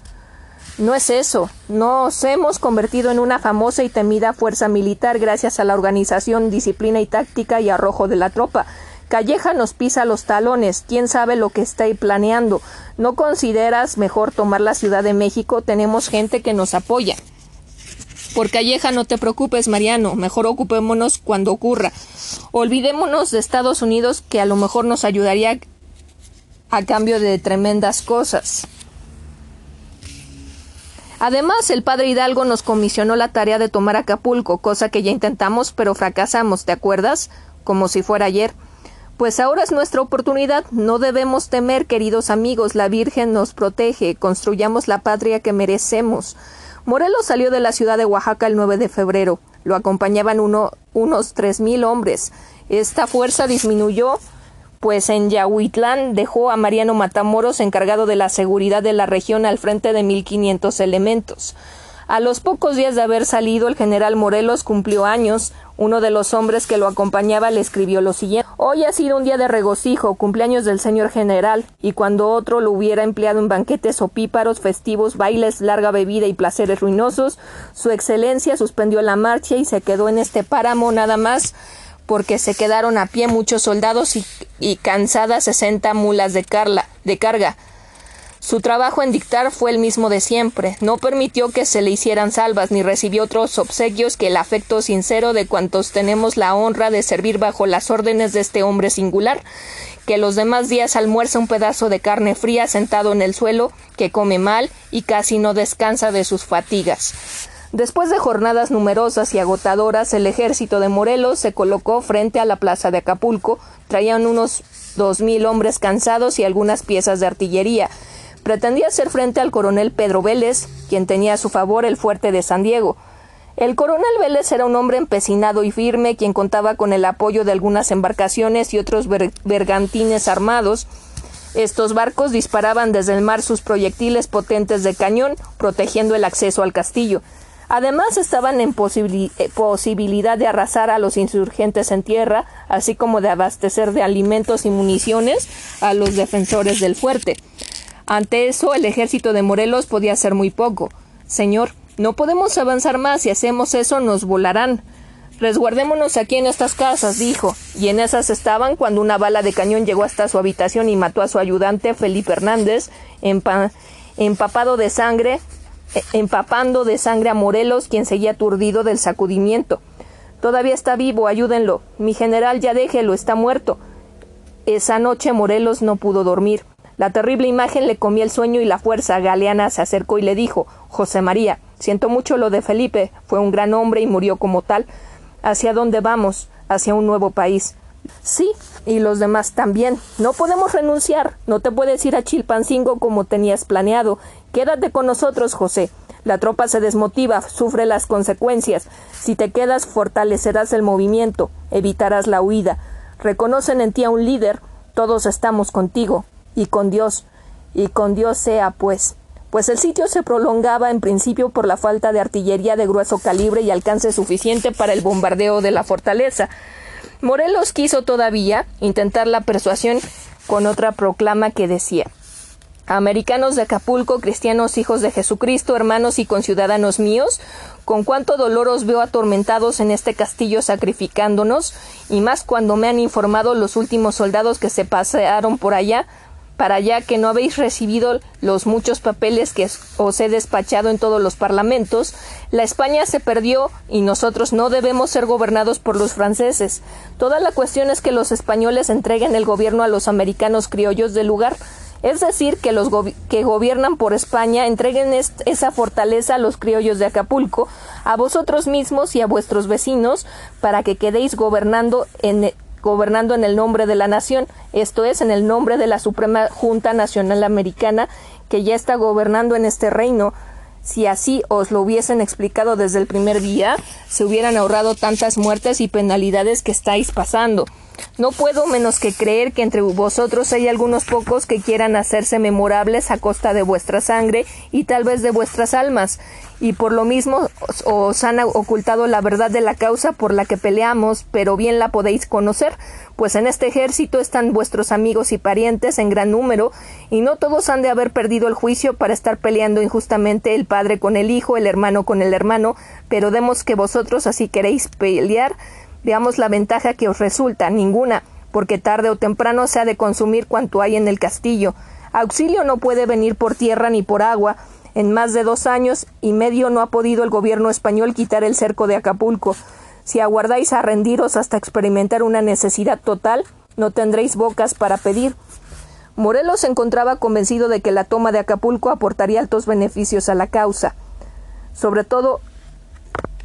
No es eso. Nos hemos convertido en una famosa y temida fuerza militar gracias a la organización, disciplina y táctica y arrojo de la tropa. Calleja nos pisa los talones. ¿Quién sabe lo que está ahí planeando? ¿No consideras mejor tomar la Ciudad de México? Tenemos gente que nos apoya. Por Calleja no te preocupes, Mariano. Mejor ocupémonos cuando ocurra. Olvidémonos de Estados Unidos, que a lo mejor nos ayudaría a cambio de tremendas cosas. Además, el padre Hidalgo nos comisionó la tarea de tomar Acapulco, cosa que ya intentamos, pero fracasamos, ¿te acuerdas? Como si fuera ayer. Pues ahora es nuestra oportunidad. No debemos temer, queridos amigos. La Virgen nos protege. Construyamos la patria que merecemos. Morelos salió de la ciudad de Oaxaca el 9 de febrero. Lo acompañaban uno, unos tres mil hombres. Esta fuerza disminuyó pues en Yahuitlán dejó a Mariano Matamoros encargado de la seguridad de la región al frente de 1500 elementos. A los pocos días de haber salido, el general Morelos cumplió años. Uno de los hombres que lo acompañaba le escribió lo siguiente Hoy ha sido un día de regocijo, cumpleaños del señor general, y cuando otro lo hubiera empleado en banquetes opíparos, festivos, bailes, larga bebida y placeres ruinosos, su excelencia suspendió la marcha y se quedó en este páramo nada más porque se quedaron a pie muchos soldados y, cansadas sesenta mulas de carga. Su trabajo en dictar fue el mismo de siempre. No permitió que se le hicieran salvas ni recibió otros obsequios que el afecto sincero de cuantos tenemos la honra de servir bajo las órdenes de este hombre singular, que los demás días almuerza un pedazo de carne fría sentado en el suelo, que come mal y casi no descansa de sus fatigas. Después de jornadas numerosas y agotadoras, el ejército de Morelos se colocó frente a la plaza de Acapulco. Traían unos dos mil hombres cansados y algunas piezas de artillería pretendía hacer frente al coronel Pedro Vélez, quien tenía a su favor el fuerte de San Diego. El coronel Vélez era un hombre empecinado y firme, quien contaba con el apoyo de algunas embarcaciones y otros bergantines armados. Estos barcos disparaban desde el mar sus proyectiles potentes de cañón, protegiendo el acceso al castillo. Además estaban en eh, posibilidad de arrasar a los insurgentes en tierra, así como de abastecer de alimentos y municiones a los defensores del fuerte. Ante eso, el ejército de Morelos podía hacer muy poco. Señor, no podemos avanzar más. Si hacemos eso, nos volarán. Resguardémonos aquí en estas casas, dijo, y en esas estaban cuando una bala de cañón llegó hasta su habitación y mató a su ayudante Felipe Hernández, empapado de sangre, e, empapando de sangre a Morelos, quien seguía aturdido del sacudimiento. Todavía está vivo, ayúdenlo. Mi general ya déjelo, está muerto. Esa noche Morelos no pudo dormir. La terrible imagen le comía el sueño y la fuerza. Galeana se acercó y le dijo José María, siento mucho lo de Felipe, fue un gran hombre y murió como tal. ¿Hacia dónde vamos? Hacia un nuevo país. Sí, y los demás también. No podemos renunciar. No te puedes ir a Chilpancingo como tenías planeado. Quédate con nosotros, José. La tropa se desmotiva, sufre las consecuencias. Si te quedas, fortalecerás el movimiento, evitarás la huida. Reconocen en ti a un líder. Todos estamos contigo y con Dios, y con Dios sea pues. Pues el sitio se prolongaba en principio por la falta de artillería de grueso calibre y alcance suficiente para el bombardeo de la fortaleza. Morelos quiso todavía intentar la persuasión con otra proclama que decía Americanos de Acapulco, cristianos hijos de Jesucristo, hermanos y conciudadanos míos, con cuánto dolor os veo atormentados en este castillo sacrificándonos, y más cuando me han informado los últimos soldados que se pasearon por allá, para allá que no habéis recibido los muchos papeles que os he despachado en todos los parlamentos, la España se perdió y nosotros no debemos ser gobernados por los franceses. Toda la cuestión es que los españoles entreguen el gobierno a los americanos criollos del lugar, es decir, que los que gobiernan por España entreguen esa fortaleza a los criollos de Acapulco, a vosotros mismos y a vuestros vecinos, para que quedéis gobernando en, gobernando en el nombre de la nación, esto es, en el nombre de la Suprema Junta Nacional Americana, que ya está gobernando en este reino. Si así os lo hubiesen explicado desde el primer día, se hubieran ahorrado tantas muertes y penalidades que estáis pasando. No puedo menos que creer que entre vosotros hay algunos pocos que quieran hacerse memorables a costa de vuestra sangre y tal vez de vuestras almas, y por lo mismo os, han ocultado la verdad de la causa por la que peleamos, pero bien la podéis conocer, pues en este ejército están vuestros amigos y parientes en gran número, y no todos han de haber perdido el juicio para estar peleando injustamente el padre con el hijo, el hermano con el hermano, pero demos que vosotros así queréis pelear, Veamos la ventaja que os resulta, ninguna, porque tarde o temprano se ha de consumir cuanto hay en el castillo. Auxilio no puede venir por tierra ni por agua. En más de dos años y medio no ha podido el gobierno español quitar el cerco de Acapulco. Si aguardáis a rendiros hasta experimentar una necesidad total, no tendréis bocas para pedir. Morelos se encontraba convencido de que la toma de Acapulco aportaría altos beneficios a la causa, sobre todo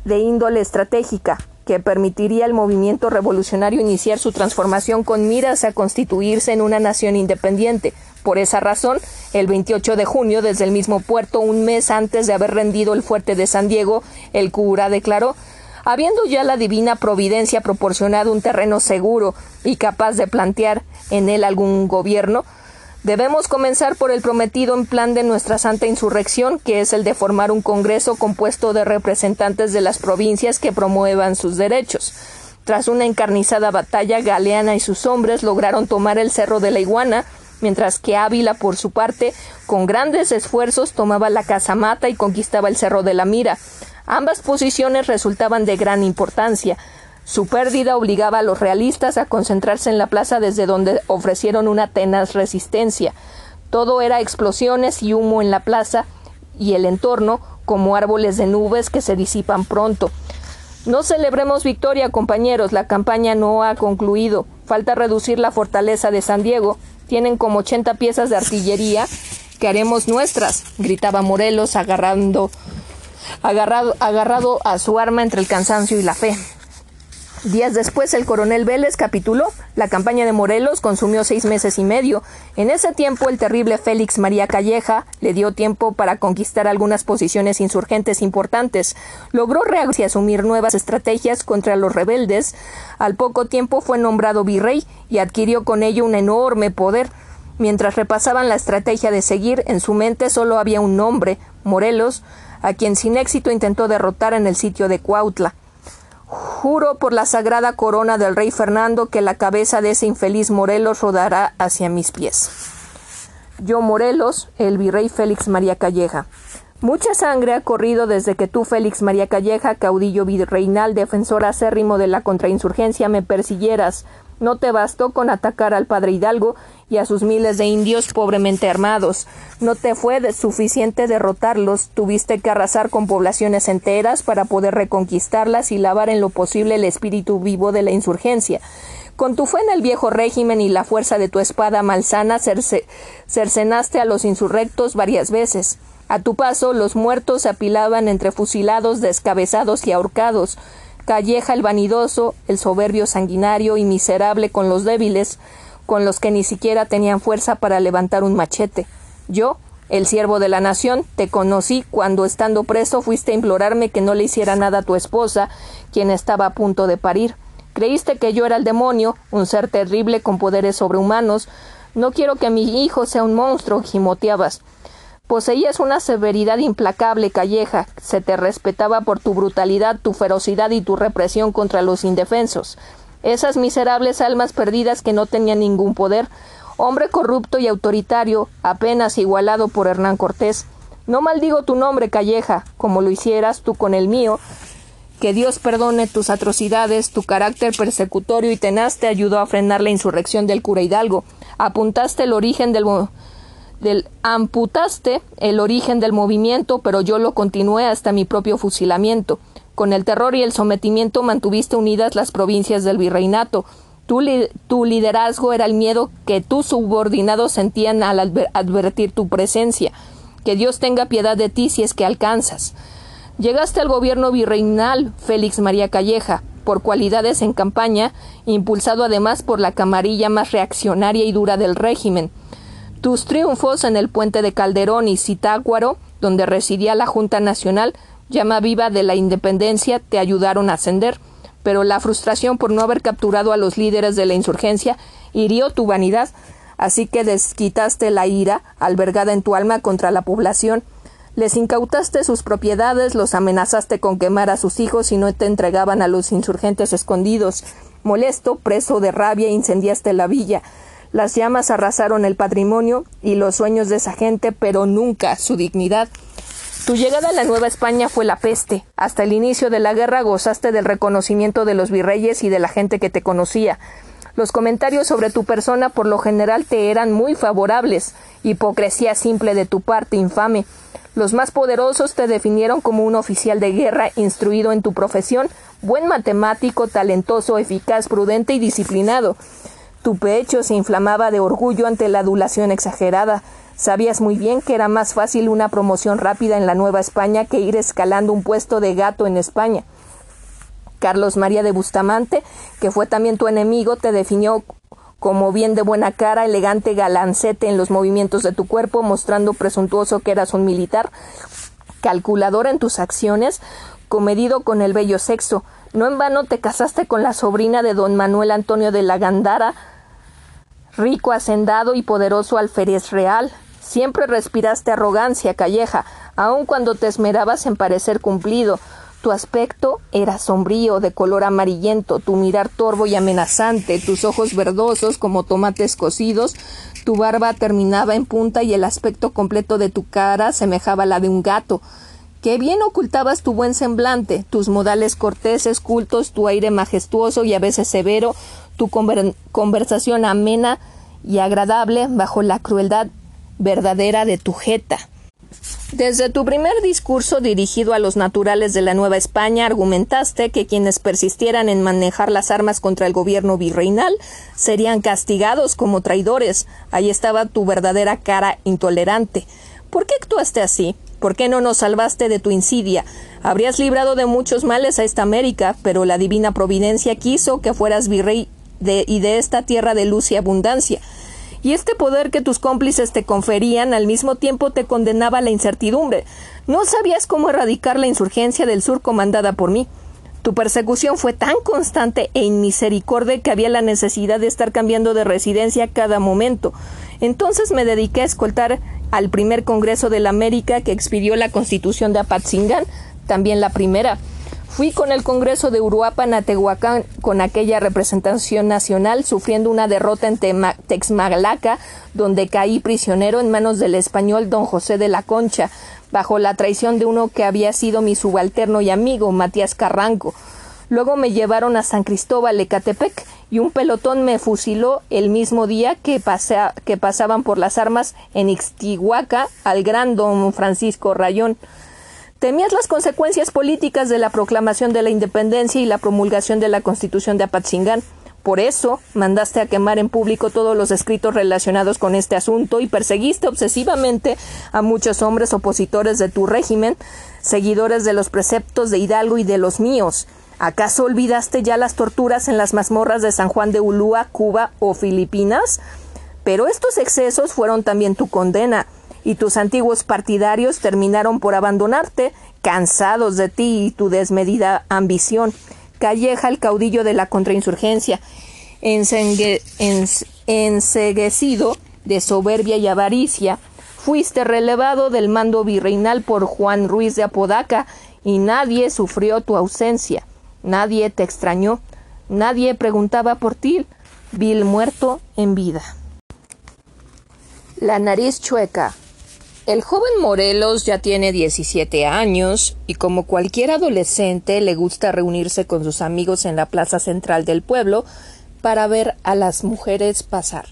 de índole estratégica que permitiría al movimiento revolucionario iniciar su transformación con miras a constituirse en una nación independiente. Por esa razón, el 28 de junio, desde el mismo puerto, un mes antes de haber rendido el fuerte de San Diego, el cura declaró Habiendo ya la divina providencia proporcionado un terreno seguro y capaz de plantear en él algún gobierno, Debemos comenzar por el prometido en plan de nuestra santa insurrección, que es el de formar un Congreso compuesto de representantes de las provincias que promuevan sus derechos. Tras una encarnizada batalla, Galeana y sus hombres lograron tomar el Cerro de la Iguana, mientras que Ávila, por su parte, con grandes esfuerzos tomaba la Casamata y conquistaba el Cerro de la Mira. Ambas posiciones resultaban de gran importancia, su pérdida obligaba a los realistas a concentrarse en la plaza desde donde ofrecieron una tenaz resistencia. Todo era explosiones y humo en la plaza y el entorno, como árboles de nubes que se disipan pronto. No celebremos victoria, compañeros. La campaña no ha concluido. Falta reducir la fortaleza de San Diego. Tienen como 80 piezas de artillería que haremos nuestras, gritaba Morelos, agarrando, agarrado, agarrado a su arma entre el cansancio y la fe. Días después, el coronel Vélez capituló. La campaña de Morelos consumió seis meses y medio. En ese tiempo, el terrible Félix María Calleja le dio tiempo para conquistar algunas posiciones insurgentes importantes. Logró reaccionar y asumir nuevas estrategias contra los rebeldes. Al poco tiempo fue nombrado virrey y adquirió con ello un enorme poder. Mientras repasaban la estrategia de seguir, en su mente solo había un nombre, Morelos, a quien sin éxito intentó derrotar en el sitio de Cuautla. Juro por la sagrada corona del rey Fernando que la cabeza de ese infeliz Morelos rodará hacia mis pies. Yo Morelos, el virrey Félix María Calleja. Mucha sangre ha corrido desde que tú, Félix María Calleja, caudillo virreinal, defensor acérrimo de la contrainsurgencia, me persiguieras, no te bastó con atacar al padre Hidalgo y a sus miles de indios pobremente armados. No te fue suficiente derrotarlos, tuviste que arrasar con poblaciones enteras para poder reconquistarlas y lavar en lo posible el espíritu vivo de la insurgencia. Con tu fe en el viejo régimen y la fuerza de tu espada malsana cercenaste a los insurrectos varias veces. A tu paso, los muertos se apilaban entre fusilados, descabezados y ahorcados. Calleja el vanidoso, el soberbio sanguinario y miserable con los débiles, con los que ni siquiera tenían fuerza para levantar un machete. Yo, el siervo de la nación, te conocí cuando estando preso fuiste a implorarme que no le hiciera nada a tu esposa, quien estaba a punto de parir. Creíste que yo era el demonio, un ser terrible con poderes sobrehumanos. No quiero que mi hijo sea un monstruo, gimoteabas. Poseías una severidad implacable, Calleja. Se te respetaba por tu brutalidad, tu ferocidad y tu represión contra los indefensos. Esas miserables almas perdidas que no tenían ningún poder. Hombre corrupto y autoritario, apenas igualado por Hernán Cortés. No maldigo tu nombre, Calleja, como lo hicieras tú con el mío. Que Dios perdone tus atrocidades, tu carácter persecutorio y tenaz te ayudó a frenar la insurrección del cura Hidalgo. Apuntaste el origen del del amputaste el origen del movimiento, pero yo lo continué hasta mi propio fusilamiento. Con el terror y el sometimiento mantuviste unidas las provincias del virreinato. Tu, liderazgo era el miedo que tus subordinados sentían al advertir tu presencia. Que Dios tenga piedad de ti si es que alcanzas. Llegaste al gobierno virreinal, Félix María Calleja, por cualidades en campaña, impulsado además por la camarilla más reaccionaria y dura del régimen. Tus triunfos en el puente de Calderón y Zitácuaro, donde residía la Junta Nacional, llama viva de la independencia, te ayudaron a ascender, pero la frustración por no haber capturado a los líderes de la insurgencia hirió tu vanidad, así que desquitaste la ira albergada en tu alma contra la población, les incautaste sus propiedades, los amenazaste con quemar a sus hijos si no te entregaban a los insurgentes escondidos. Molesto, preso de rabia, incendiaste la villa. Las llamas arrasaron el patrimonio y los sueños de esa gente, pero nunca su dignidad. Tu llegada a la Nueva España fue la peste. Hasta el inicio de la guerra gozaste del reconocimiento de los virreyes y de la gente que te conocía. Los comentarios sobre tu persona por lo general te eran muy favorables. Hipocresía simple de tu parte, infame. Los más poderosos te definieron como un oficial de guerra instruido en tu profesión, buen matemático, talentoso, eficaz, prudente y disciplinado. Tu pecho se inflamaba de orgullo ante la adulación exagerada. Sabías muy bien que era más fácil una promoción rápida en la Nueva España que ir escalando un puesto de gato en España. Carlos María de Bustamante, que fue también tu enemigo, te definió como bien de buena cara, elegante galancete en los movimientos de tu cuerpo, mostrando presuntuoso que eras un militar, calculador en tus acciones, comedido con el bello sexo. No en vano te casaste con la sobrina de don Manuel Antonio de la Gandara, rico hacendado y poderoso alférez real. Siempre respiraste arrogancia, calleja, aun cuando te esmerabas en parecer cumplido. Tu aspecto era sombrío, de color amarillento, tu mirar torvo y amenazante, tus ojos verdosos como tomates cocidos, tu barba terminaba en punta y el aspecto completo de tu cara semejaba la de un gato. Qué bien ocultabas tu buen semblante, tus modales corteses, cultos, tu aire majestuoso y a veces severo, tu conversación amena y agradable bajo la crueldad verdadera de tu jeta. Desde tu primer discurso dirigido a los naturales de la Nueva España argumentaste que quienes persistieran en manejar las armas contra el gobierno virreinal serían castigados como traidores. Ahí estaba tu verdadera cara intolerante. ¿Por qué actuaste así? ¿Por qué no nos salvaste de tu insidia? Habrías librado de muchos males a esta América, pero la divina providencia quiso que fueras virrey de, y de esta tierra de luz y abundancia y este poder que tus cómplices te conferían al mismo tiempo te condenaba a la incertidumbre. No sabías cómo erradicar la insurgencia del sur comandada por mí. Tu persecución fue tan constante e inmisericordia que había la necesidad de estar cambiando de residencia cada momento. Entonces me dediqué a escoltar al primer Congreso de la América que expidió la Constitución de Apatzingán, también la primera. Fui con el Congreso de Uruapan a Tehuacán con aquella representación nacional, sufriendo una derrota en Texmagalaca, donde caí prisionero en manos del español don José de la Concha, bajo la traición de uno que había sido mi subalterno y amigo, Matías Carranco. Luego me llevaron a San Cristóbal Ecatepec y un pelotón me fusiló el mismo día que, que pasaban por las armas en Ixtihuaca al gran don Francisco Rayón. Temías las consecuencias políticas de la proclamación de la independencia y la promulgación de la Constitución de Apatzingán. Por eso mandaste a quemar en público todos los escritos relacionados con este asunto y perseguiste obsesivamente a muchos hombres opositores de tu régimen, seguidores de los preceptos de Hidalgo y de los míos. ¿Acaso olvidaste ya las torturas en las mazmorras de San Juan de Ulúa, Cuba o Filipinas? Pero estos excesos fueron también tu condena y tus antiguos partidarios terminaron por abandonarte, cansados de ti y tu desmedida ambición. Calleja el caudillo de la contrainsurgencia, enseguecido de soberbia y avaricia, fuiste relevado del mando virreinal por Juan Ruiz de Apodaca y nadie sufrió tu ausencia, nadie te extrañó, nadie preguntaba por ti, vil muerto en vida. La nariz chueca, el joven Morelos ya tiene 17 años y como cualquier adolescente le gusta reunirse con sus amigos en la plaza central del pueblo para ver a las mujeres pasar.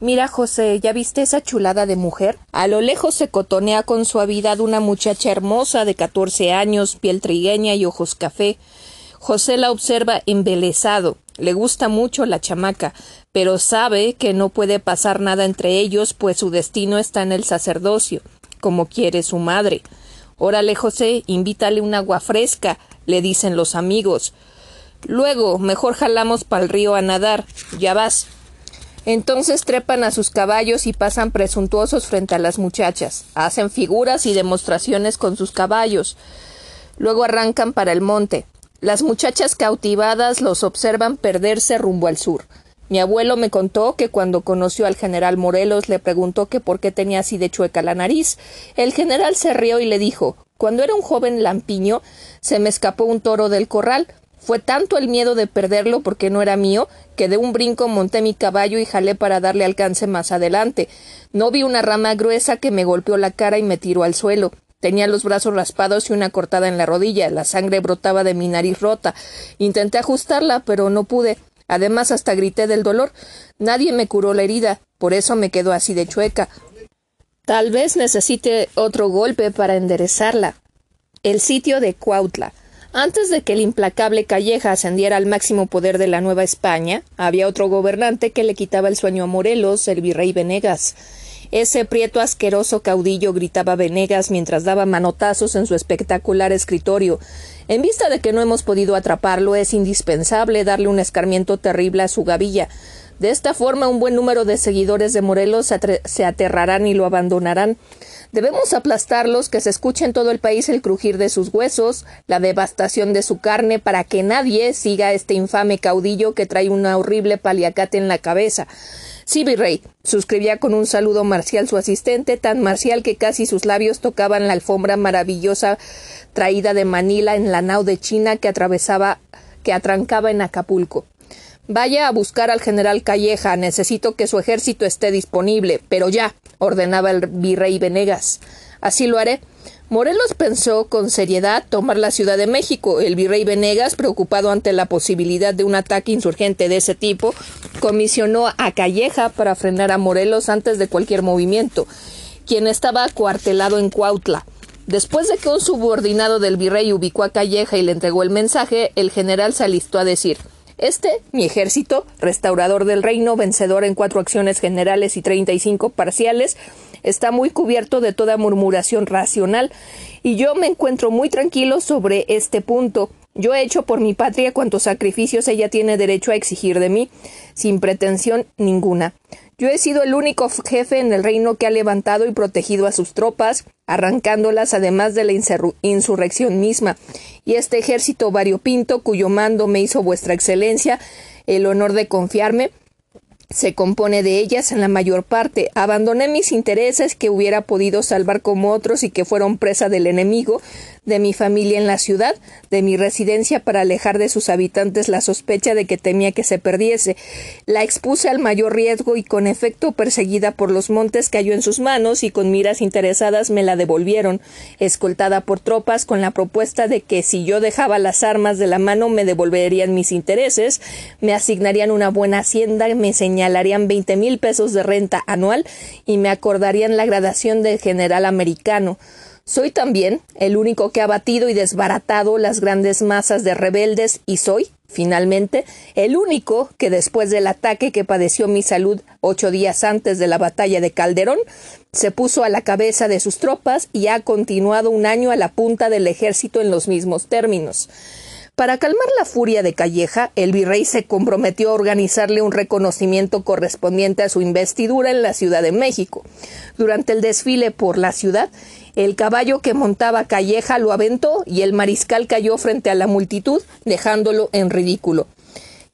Mira, José, ¿ya viste esa chulada de mujer? A lo lejos se cotonea con suavidad una muchacha hermosa de catorce años, piel trigueña y ojos café. José la observa embelesado. Le gusta mucho la chamaca, pero sabe que no puede pasar nada entre ellos, pues su destino está en el sacerdocio, como quiere su madre. Órale, José, invítale un agua fresca, le dicen los amigos. Luego, mejor jalamos pa'l río a nadar. Ya vas. Entonces trepan a sus caballos y pasan presuntuosos frente a las muchachas. Hacen figuras y demostraciones con sus caballos. Luego arrancan para el monte. Las muchachas cautivadas los observan perderse rumbo al sur. Mi abuelo me contó que cuando conoció al general Morelos le preguntó que por qué tenía así de chueca la nariz. El general se rió y le dijo Cuando era un joven lampiño se me escapó un toro del corral. Fue tanto el miedo de perderlo porque no era mío, que de un brinco monté mi caballo y jalé para darle alcance más adelante. No vi una rama gruesa que me golpeó la cara y me tiró al suelo. Tenía los brazos raspados y una cortada en la rodilla. La sangre brotaba de mi nariz rota. Intenté ajustarla, pero no pude. Además, hasta grité del dolor. Nadie me curó la herida. Por eso me quedó así de chueca. Tal vez necesite otro golpe para enderezarla. El sitio de Cuautla. Antes de que el implacable Calleja ascendiera al máximo poder de la Nueva España, había otro gobernante que le quitaba el sueño a Morelos, el virrey Venegas. Ese prieto asqueroso caudillo gritaba Venegas mientras daba manotazos en su espectacular escritorio. En vista de que no hemos podido atraparlo, es indispensable darle un escarmiento terrible a su gavilla. De esta forma, un buen número de seguidores de Morelos se, aterrarán y lo abandonarán. Debemos aplastarlos, que se escuche en todo el país el crujir de sus huesos, la devastación de su carne, para que nadie siga a este infame caudillo que trae una horrible paliacate en la cabeza. Sí, virrey, suscribía con un saludo marcial su asistente, tan marcial que casi sus labios tocaban la alfombra maravillosa traída de Manila en la nao de China que atravesaba, que atrancaba en Acapulco. Vaya a buscar al general Calleja, necesito que su ejército esté disponible, pero ya, ordenaba el virrey Venegas. Así lo haré. Morelos pensó con seriedad tomar la Ciudad de México. El virrey Venegas, preocupado ante la posibilidad de un ataque insurgente de ese tipo, comisionó a Calleja para frenar a Morelos antes de cualquier movimiento, quien estaba cuartelado en Cuautla. Después de que un subordinado del virrey ubicó a Calleja y le entregó el mensaje, el general se alistó a decir este, mi ejército, restaurador del reino, vencedor en cuatro acciones generales y treinta y cinco parciales, está muy cubierto de toda murmuración racional, y yo me encuentro muy tranquilo sobre este punto. Yo he hecho por mi patria cuantos sacrificios ella tiene derecho a exigir de mí, sin pretensión ninguna. Yo he sido el único jefe en el reino que ha levantado y protegido a sus tropas, arrancándolas además de la insurrección misma, y este ejército variopinto, cuyo mando me hizo vuestra excelencia el honor de confiarme, se compone de ellas en la mayor parte. Abandoné mis intereses que hubiera podido salvar como otros y que fueron presa del enemigo, de mi familia en la ciudad, de mi residencia para alejar de sus habitantes la sospecha de que temía que se perdiese. La expuse al mayor riesgo y con efecto perseguida por los montes cayó en sus manos y con miras interesadas me la devolvieron, escoltada por tropas con la propuesta de que si yo dejaba las armas de la mano me devolverían mis intereses, me asignarían una buena hacienda, me señalarían veinte mil pesos de renta anual y me acordarían la gradación de general americano. Soy también el único que ha batido y desbaratado las grandes masas de rebeldes y soy, finalmente, el único que después del ataque que padeció mi salud ocho días antes de la batalla de Calderón, se puso a la cabeza de sus tropas y ha continuado un año a la punta del ejército en los mismos términos. Para calmar la furia de Calleja, el virrey se comprometió a organizarle un reconocimiento correspondiente a su investidura en la Ciudad de México. Durante el desfile por la ciudad, el caballo que montaba Calleja lo aventó y el mariscal cayó frente a la multitud, dejándolo en ridículo.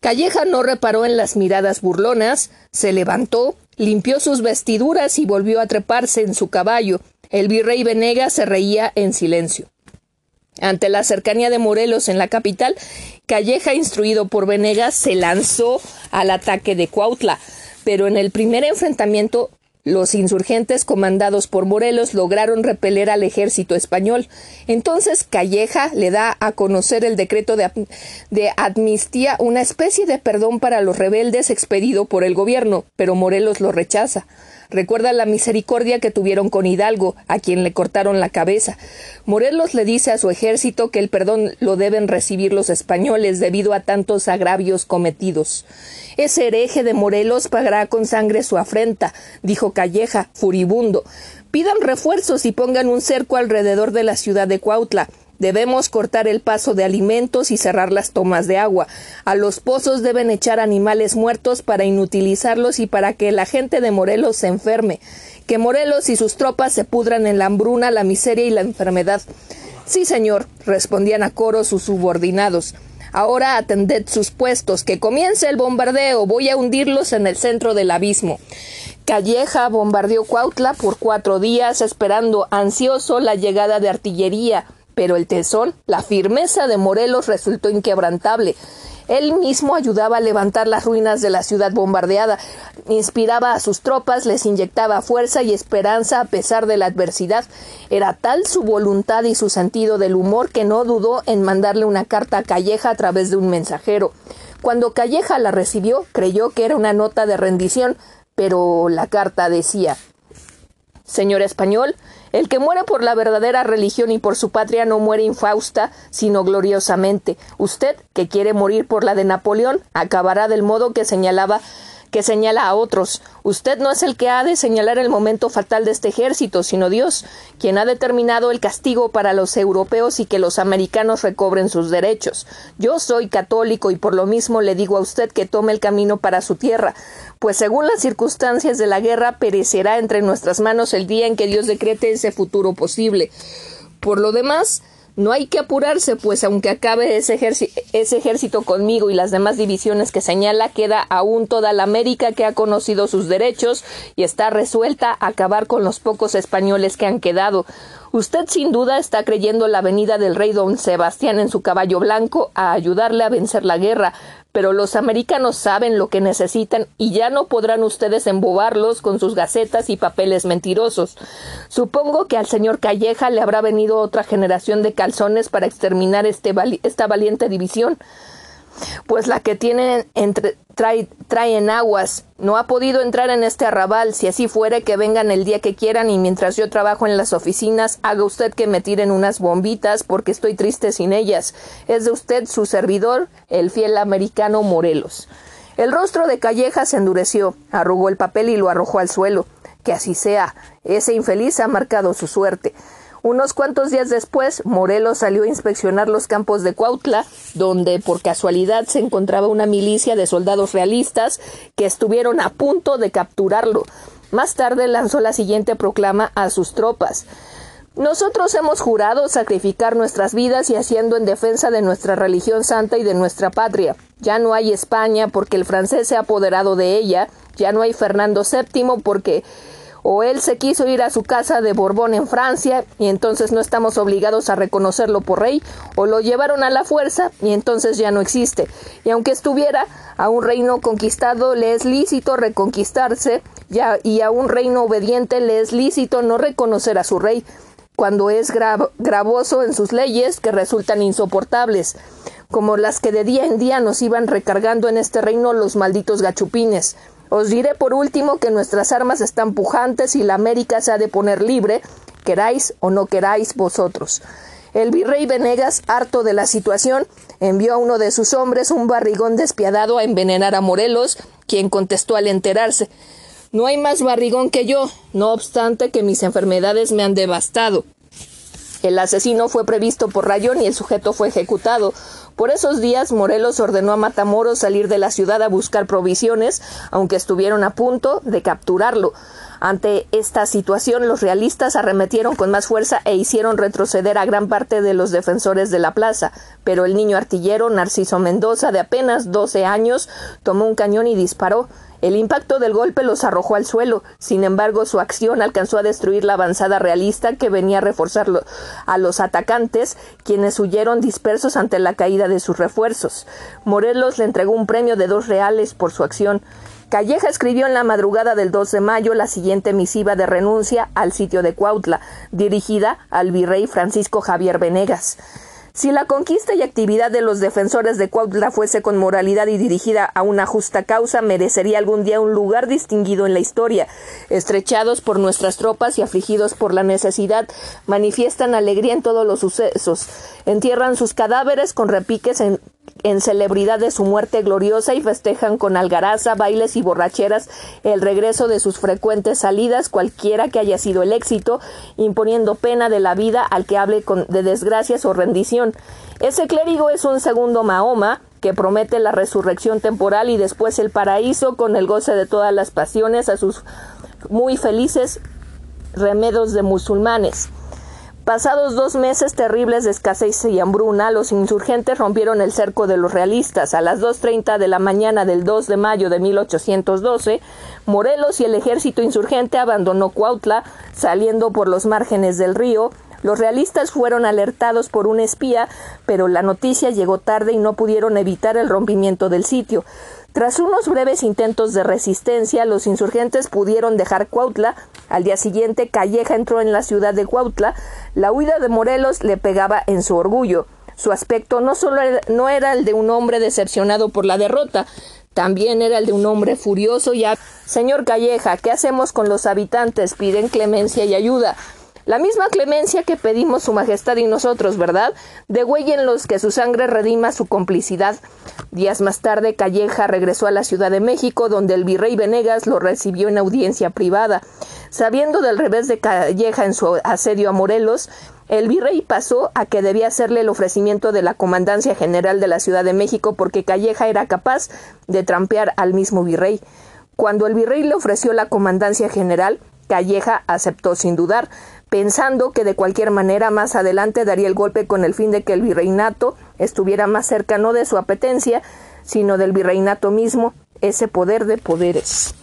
Calleja no reparó en las miradas burlonas, se levantó, limpió sus vestiduras y volvió a treparse en su caballo. El virrey Venegas se reía en silencio. Ante la cercanía de Morelos en la capital, Calleja, instruido por Venegas, se lanzó al ataque de Cuautla, pero en el primer enfrentamiento los insurgentes comandados por Morelos lograron repeler al ejército español. Entonces Calleja le da a conocer el decreto de, de, amnistía, una especie de perdón para los rebeldes expedido por el gobierno, pero Morelos lo rechaza. Recuerda la misericordia que tuvieron con Hidalgo, a quien le cortaron la cabeza. Morelos le dice a su ejército que el perdón lo deben recibir los españoles debido a tantos agravios cometidos. Ese hereje de Morelos pagará con sangre su afrenta, dijo Calleja, furibundo. Pidan refuerzos y pongan un cerco alrededor de la ciudad de Cuautla. Debemos cortar el paso de alimentos y cerrar las tomas de agua. A los pozos deben echar animales muertos para inutilizarlos y para que la gente de Morelos se enferme. Que Morelos y sus tropas se pudran en la hambruna, la miseria y la enfermedad. Sí, señor, respondían a coro sus subordinados. Ahora atended sus puestos, que comience el bombardeo, voy a hundirlos en el centro del abismo. Calleja bombardeó Cuautla por cuatro días, esperando ansioso la llegada de artillería pero el tesón, la firmeza de Morelos resultó inquebrantable. Él mismo ayudaba a levantar las ruinas de la ciudad bombardeada, inspiraba a sus tropas, les inyectaba fuerza y esperanza a pesar de la adversidad. Era tal su voluntad y su sentido del humor que no dudó en mandarle una carta a Calleja a través de un mensajero. Cuando Calleja la recibió, creyó que era una nota de rendición, pero la carta decía Señor español, el que muere por la verdadera religión y por su patria no muere infausta, sino gloriosamente. Usted, que quiere morir por la de Napoleón, acabará del modo que señalaba que señala a otros. Usted no es el que ha de señalar el momento fatal de este ejército, sino Dios, quien ha determinado el castigo para los europeos y que los americanos recobren sus derechos. Yo soy católico y por lo mismo le digo a usted que tome el camino para su tierra, pues según las circunstancias de la guerra perecerá entre nuestras manos el día en que Dios decrete ese futuro posible. Por lo demás, no hay que apurarse, pues aunque acabe ese, ejército conmigo y las demás divisiones que señala, queda aún toda la América que ha conocido sus derechos y está resuelta a acabar con los pocos españoles que han quedado. Usted sin duda está creyendo la venida del rey don Sebastián en su caballo blanco a ayudarle a vencer la guerra, pero los americanos saben lo que necesitan y ya no podrán ustedes embobarlos con sus gacetas y papeles mentirosos. Supongo que al señor Calleja le habrá venido otra generación de calzones para exterminar este esta valiente división. Pues la que tienen entre, trae, traen aguas. No ha podido entrar en este arrabal. Si así fuere, que vengan el día que quieran y mientras yo trabajo en las oficinas, haga usted que me tiren unas bombitas porque estoy triste sin ellas. Es de usted su servidor, el fiel americano Morelos. El rostro de Calleja se endureció, arrugó el papel y lo arrojó al suelo. Que así sea. Ese infeliz ha marcado su suerte. Unos cuantos días después, Morelos salió a inspeccionar los campos de Cuautla, donde por casualidad se encontraba una milicia de soldados realistas que estuvieron a punto de capturarlo. Más tarde lanzó la siguiente proclama a sus tropas. Nosotros hemos jurado sacrificar nuestras vidas y haciendo en defensa de nuestra religión santa y de nuestra patria. Ya no hay España porque el francés se ha apoderado de ella, ya no hay Fernando VII porque o él se quiso ir a su casa de Borbón en Francia y entonces no estamos obligados a reconocerlo por rey, o lo llevaron a la fuerza y entonces ya no existe. Y aunque estuviera a un reino conquistado le es lícito reconquistarse ya, y a un reino obediente le es lícito no reconocer a su rey cuando es gravoso en sus leyes que resultan insoportables, como las que de día en día nos iban recargando en este reino los malditos gachupines. Os diré por último que nuestras armas están pujantes y la América se ha de poner libre, queráis o no queráis vosotros. El virrey Venegas, harto de la situación, envió a uno de sus hombres, un barrigón despiadado, a envenenar a Morelos, quien contestó al enterarse No hay más barrigón que yo, no obstante que mis enfermedades me han devastado. El asesino fue previsto por Rayón y el sujeto fue ejecutado. Por esos días Morelos ordenó a Matamoros salir de la ciudad a buscar provisiones, aunque estuvieron a punto de capturarlo. Ante esta situación, los realistas arremetieron con más fuerza e hicieron retroceder a gran parte de los defensores de la plaza, pero el niño artillero Narciso Mendoza, de apenas doce años, tomó un cañón y disparó. El impacto del golpe los arrojó al suelo. Sin embargo, su acción alcanzó a destruir la avanzada realista que venía a reforzar a los atacantes, quienes huyeron dispersos ante la caída de sus refuerzos. Morelos le entregó un premio de dos reales por su acción. Calleja escribió en la madrugada del 2 de mayo la siguiente misiva de renuncia al sitio de Cuautla, dirigida al virrey Francisco Javier Venegas. Si la conquista y actividad de los defensores de Cuautla fuese con moralidad y dirigida a una justa causa, merecería algún día un lugar distinguido en la historia. Estrechados por nuestras tropas y afligidos por la necesidad, manifiestan alegría en todos los sucesos. Entierran sus cadáveres con repiques en en celebridad de su muerte gloriosa y festejan con algaraza, bailes y borracheras el regreso de sus frecuentes salidas, cualquiera que haya sido el éxito, imponiendo pena de la vida al que hable de desgracias o rendición. Ese clérigo es un segundo Mahoma, que promete la resurrección temporal y después el paraíso con el goce de todas las pasiones a sus muy felices remedos de musulmanes. Pasados dos meses terribles de escasez y hambruna, los insurgentes rompieron el cerco de los realistas. A las 2.30 de la mañana del 2 de mayo de 1812, Morelos y el ejército insurgente abandonó Cuautla, saliendo por los márgenes del río. Los realistas fueron alertados por un espía, pero la noticia llegó tarde y no pudieron evitar el rompimiento del sitio. Tras unos breves intentos de resistencia, los insurgentes pudieron dejar Cuautla. Al día siguiente, Calleja entró en la ciudad de Cuautla. La huida de Morelos le pegaba en su orgullo. Su aspecto no solo no era el de un hombre decepcionado por la derrota, también era el de un hombre furioso y Señor Calleja, ¿qué hacemos con los habitantes? Piden clemencia y ayuda. La misma clemencia que pedimos su majestad y nosotros, ¿verdad? los que su sangre redima su complicidad. Días más tarde, Calleja regresó a la Ciudad de México, donde el virrey Venegas lo recibió en audiencia privada. Sabiendo del revés de Calleja en su asedio a Morelos, el virrey pasó a que debía hacerle el ofrecimiento de la comandancia general de la Ciudad de México porque Calleja era capaz de trampear al mismo virrey. Cuando el virrey le ofreció la comandancia general, Calleja aceptó sin dudar, pensando que de cualquier manera más adelante daría el golpe con el fin de que el virreinato estuviera más cerca no de su apetencia, sino del virreinato mismo, ese poder de poderes.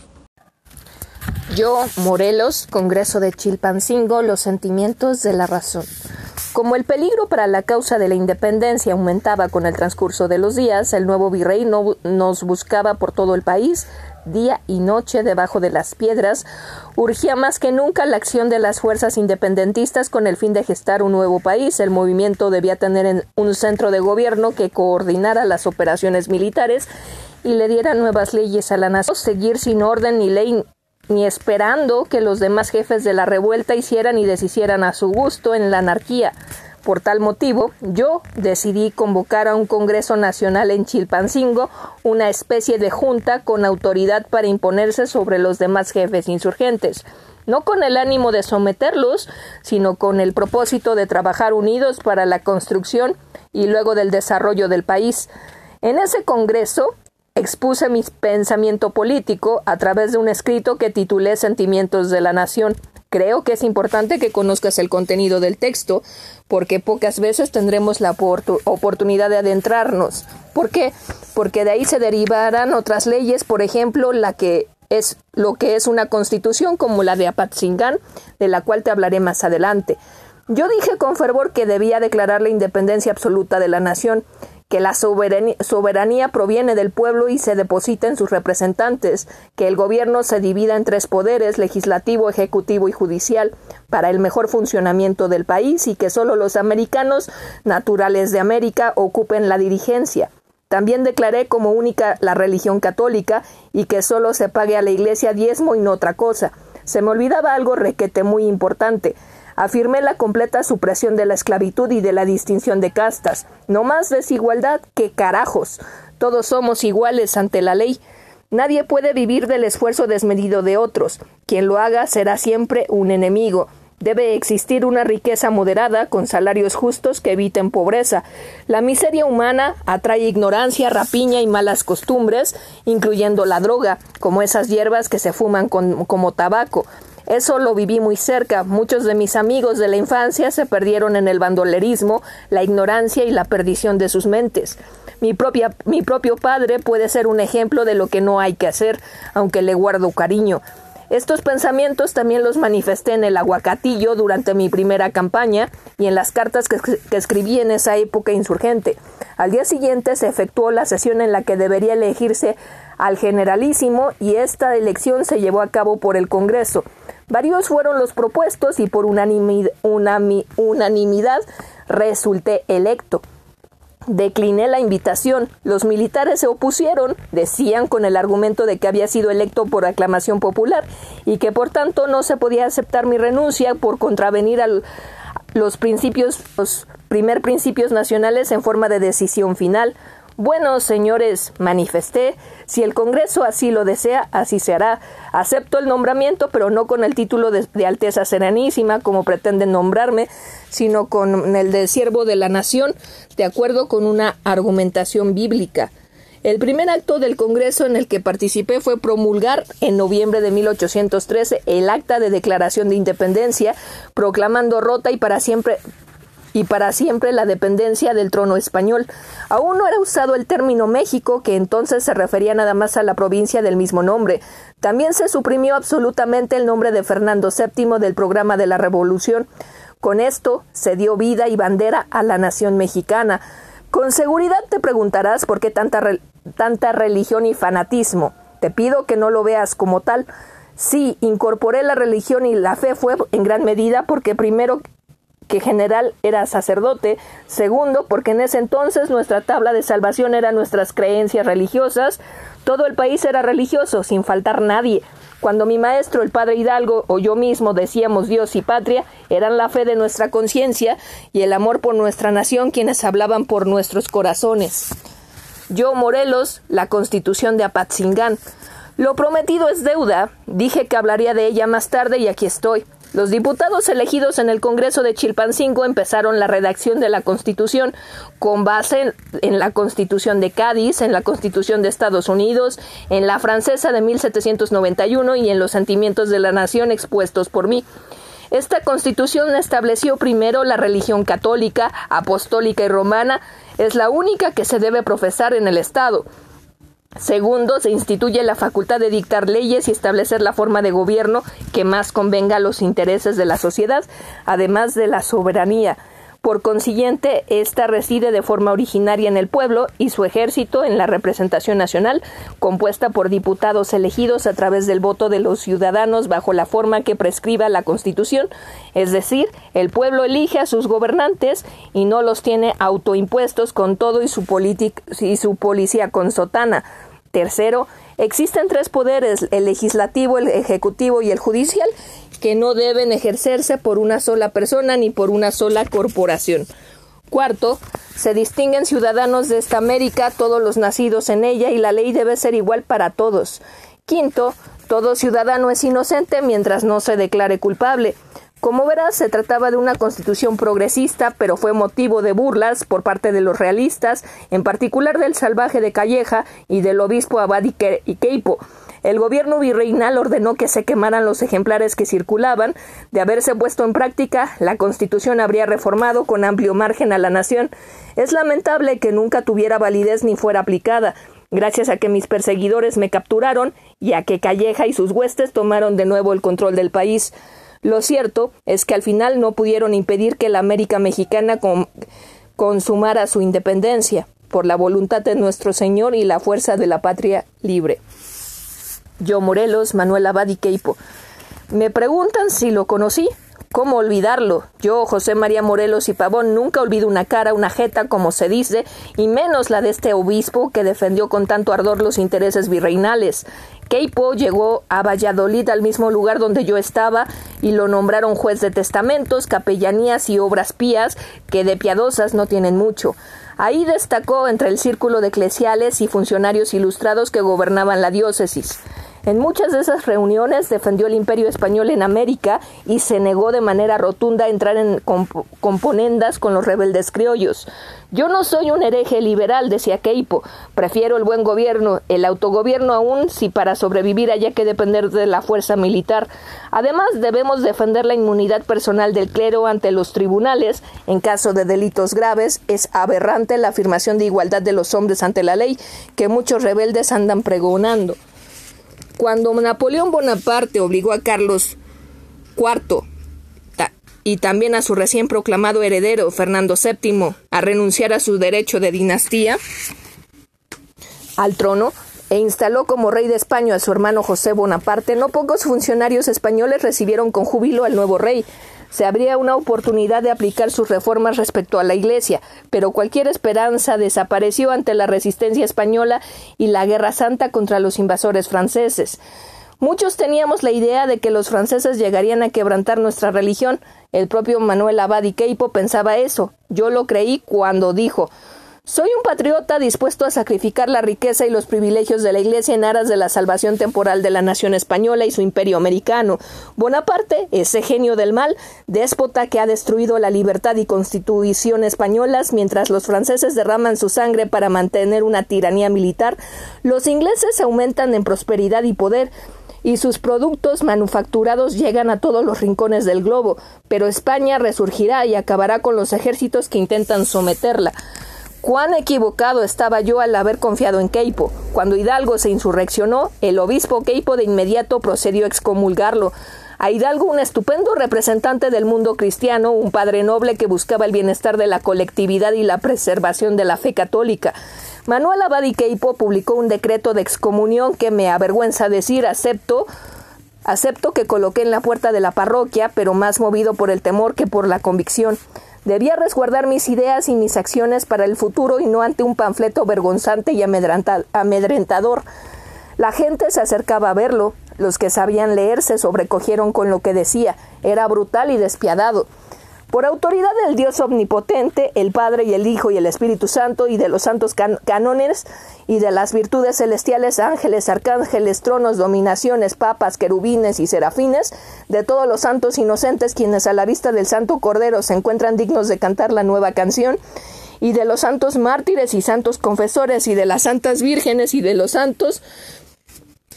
Yo, Morelos, Congreso de Chilpancingo, los sentimientos de la razón. Como el peligro para la causa de la independencia aumentaba con el transcurso de los días, el nuevo virrey no nos buscaba por todo el país, día y noche debajo de las piedras, urgía más que nunca la acción de las fuerzas independentistas con el fin de gestar un nuevo país. El movimiento debía tener un centro de gobierno que coordinara las operaciones militares y le diera nuevas leyes a la nación. Seguir sin orden ni ley ni esperando que los demás jefes de la revuelta hicieran y deshicieran a su gusto en la anarquía. Por tal motivo, yo decidí convocar a un Congreso Nacional en Chilpancingo, una especie de junta con autoridad para imponerse sobre los demás jefes insurgentes, no con el ánimo de someterlos, sino con el propósito de trabajar unidos para la construcción y luego del desarrollo del país. En ese Congreso expuse mi pensamiento político a través de un escrito que titulé Sentimientos de la Nación. Creo que es importante que conozcas el contenido del texto, porque pocas veces tendremos la oportunidad de adentrarnos. ¿Por qué? Porque de ahí se derivarán otras leyes, por ejemplo, la que es lo que es una constitución como la de Apatzingán, de la cual te hablaré más adelante. Yo dije con fervor que debía declarar la independencia absoluta de la nación que la soberanía, proviene del pueblo y se deposita en sus representantes, que el gobierno se divida en tres poderes, legislativo, ejecutivo y judicial, para el mejor funcionamiento del país y que solo los americanos naturales de América ocupen la dirigencia. También declaré como única la religión católica y que solo se pague a la iglesia diezmo y no otra cosa. Se me olvidaba algo requete muy importante. Afirmé la completa supresión de la esclavitud y de la distinción de castas. No más desigualdad que carajos. Todos somos iguales ante la ley. Nadie puede vivir del esfuerzo desmedido de otros. Quien lo haga será siempre un enemigo. Debe existir una riqueza moderada con salarios justos que eviten pobreza. La miseria humana atrae ignorancia, rapiña y malas costumbres, incluyendo la droga, como esas hierbas que se fuman como tabaco. Eso lo viví muy cerca. Muchos de mis amigos de la infancia se perdieron en el bandolerismo, la ignorancia y la perdición de sus mentes. Mi, propia, mi propio padre puede ser un ejemplo de lo que no hay que hacer, aunque le guardo cariño. Estos pensamientos también los manifesté en el aguacatillo durante mi primera campaña y en las cartas que, que, escribí en esa época insurgente. Al día siguiente se efectuó la sesión en la que debería elegirse al generalísimo y esta elección se llevó a cabo por el Congreso. Varios fueron los propuestos y por unanimidad, resulté electo. Decliné la invitación. Los militares se opusieron, decían con el argumento de que había sido electo por aclamación popular y que por tanto no se podía aceptar mi renuncia por contravenir a los principios, los primer principios nacionales en forma de decisión final. Bueno, señores, manifesté, si el Congreso así lo desea, así se hará. Acepto el nombramiento, pero no con el título de, Alteza Serenísima, como pretenden nombrarme, sino con el de siervo de la nación, de acuerdo con una argumentación bíblica. El primer acto del Congreso en el que participé fue promulgar en noviembre de 1813 el acta de declaración de independencia, proclamando rota y para siempre y para siempre la dependencia del trono español. Aún no era usado el término México, que entonces se refería nada más a la provincia del mismo nombre. También se suprimió absolutamente el nombre de Fernando VII del programa de la Revolución. Con esto se dio vida y bandera a la nación mexicana. Con seguridad te preguntarás por qué tanta, tanta religión y fanatismo. Te pido que no lo veas como tal. Sí, incorporé la religión y la fe fue en gran medida porque primero que general era sacerdote, segundo, porque en ese entonces nuestra tabla de salvación era nuestras creencias religiosas, todo el país era religioso, sin faltar nadie. Cuando mi maestro, el padre Hidalgo, o yo mismo decíamos Dios y patria, eran la fe de nuestra conciencia y el amor por nuestra nación quienes hablaban por nuestros corazones. Yo, Morelos, la constitución de Apatzingán. Lo prometido es deuda, dije que hablaría de ella más tarde y aquí estoy. Los diputados elegidos en el Congreso de Chilpancingo empezaron la redacción de la Constitución con base en, la Constitución de Cádiz, en la Constitución de Estados Unidos, en la francesa de 1791 y en los sentimientos de la nación expuestos por mí. Esta constitución estableció primero la religión católica, apostólica y romana, es la única que se debe profesar en el Estado. Segundo, se instituye la facultad de dictar leyes y establecer la forma de gobierno que más convenga a los intereses de la sociedad, además de la soberanía. Por consiguiente, ésta reside de forma originaria en el pueblo y su ejército en la representación nacional, compuesta por diputados elegidos a través del voto de los ciudadanos bajo la forma que prescriba la Constitución, es decir, el pueblo elige a sus gobernantes y no los tiene autoimpuestos con todo y su, y su policía con sotana. Tercero, existen tres poderes, el legislativo, el ejecutivo y el judicial, que no deben ejercerse por una sola persona ni por una sola corporación. Cuarto, se distinguen ciudadanos de esta América, todos los nacidos en ella, y la ley debe ser igual para todos. Quinto, todo ciudadano es inocente mientras no se declare culpable. Como verás, se trataba de una constitución progresista, pero fue motivo de burlas por parte de los realistas, en particular del salvaje de Calleja y del obispo Abad. El gobierno virreinal ordenó que se quemaran los ejemplares que circulaban. De haberse puesto en práctica, la Constitución habría reformado con amplio margen a la nación. Es lamentable que nunca tuviera validez ni fuera aplicada, gracias a que mis perseguidores me capturaron y a que Calleja y sus huestes tomaron de nuevo el control del país. Lo cierto es que al final no pudieron impedir que la América mexicana consumara su independencia, por la voluntad de nuestro Señor y la fuerza de la patria libre. Yo Morelos, Manuel Abad y Queipo. Me preguntan si lo conocí. ¿Cómo olvidarlo? Yo, José María Morelos y Pavón, nunca olvido una cara, una jeta, como se dice, y menos la de este obispo que defendió con tanto ardor los intereses virreinales. Queipo llegó a Valladolid, al mismo lugar donde yo estaba, y lo nombraron juez de testamentos, capellanías y obras pías, que de piadosas no tienen mucho. Ahí destacó entre el círculo de eclesiales y funcionarios ilustrados que gobernaban la diócesis. En muchas de esas reuniones defendió el imperio español en América y se negó de manera rotunda a entrar en componendas con los rebeldes criollos. Yo no soy un hereje liberal, decía Keipo. Prefiero el buen gobierno, el autogobierno aún si para sobrevivir haya que depender de la fuerza militar. Además, debemos defender la inmunidad personal del clero ante los tribunales. En caso de delitos graves, es aberrante la afirmación de igualdad de los hombres ante la ley que muchos rebeldes andan pregonando. Cuando Napoleón Bonaparte obligó a Carlos IV y también a su recién proclamado heredero, Fernando VII, a renunciar a su derecho de dinastía al trono, e instaló como rey de España a su hermano José Bonaparte, no pocos funcionarios españoles recibieron con júbilo al nuevo rey, se abría una oportunidad de aplicar sus reformas respecto a la Iglesia, pero cualquier esperanza desapareció ante la resistencia española y la Guerra Santa contra los invasores franceses. Muchos teníamos la idea de que los franceses llegarían a quebrantar nuestra religión. El propio Manuel Abad y Queipo pensaba eso. Yo lo creí cuando dijo soy un patriota dispuesto a sacrificar la riqueza y los privilegios de la Iglesia en aras de la salvación temporal de la nación española y su imperio americano. Bonaparte, ese genio del mal, déspota que ha destruido la libertad y constitución españolas mientras los franceses derraman su sangre para mantener una tiranía militar, los ingleses aumentan en prosperidad y poder, y sus productos manufacturados llegan a todos los rincones del globo, pero España resurgirá y acabará con los ejércitos que intentan someterla. Cuán equivocado estaba yo al haber confiado en Queipo. Cuando Hidalgo se insurreccionó, el obispo Queipo de inmediato procedió a excomulgarlo. A Hidalgo, un estupendo representante del mundo cristiano, un padre noble que buscaba el bienestar de la colectividad y la preservación de la fe católica. Manuel Abad y Queipo publicó un decreto de excomunión que me avergüenza decir acepto Acepto que coloqué en la puerta de la parroquia, pero más movido por el temor que por la convicción. Debía resguardar mis ideas y mis acciones para el futuro y no ante un panfleto vergonzante y amedrentador. La gente se acercaba a verlo. Los que sabían leer se sobrecogieron con lo que decía. Era brutal y despiadado. Por autoridad del Dios omnipotente, el Padre y el Hijo y el Espíritu Santo, y de los santos cánones, y de las virtudes celestiales, ángeles, arcángeles, tronos, dominaciones, papas, querubines y serafines, de todos los santos inocentes quienes a la vista del Santo Cordero se encuentran dignos de cantar la nueva canción, y de los santos mártires y santos confesores, y de las santas vírgenes y de los santos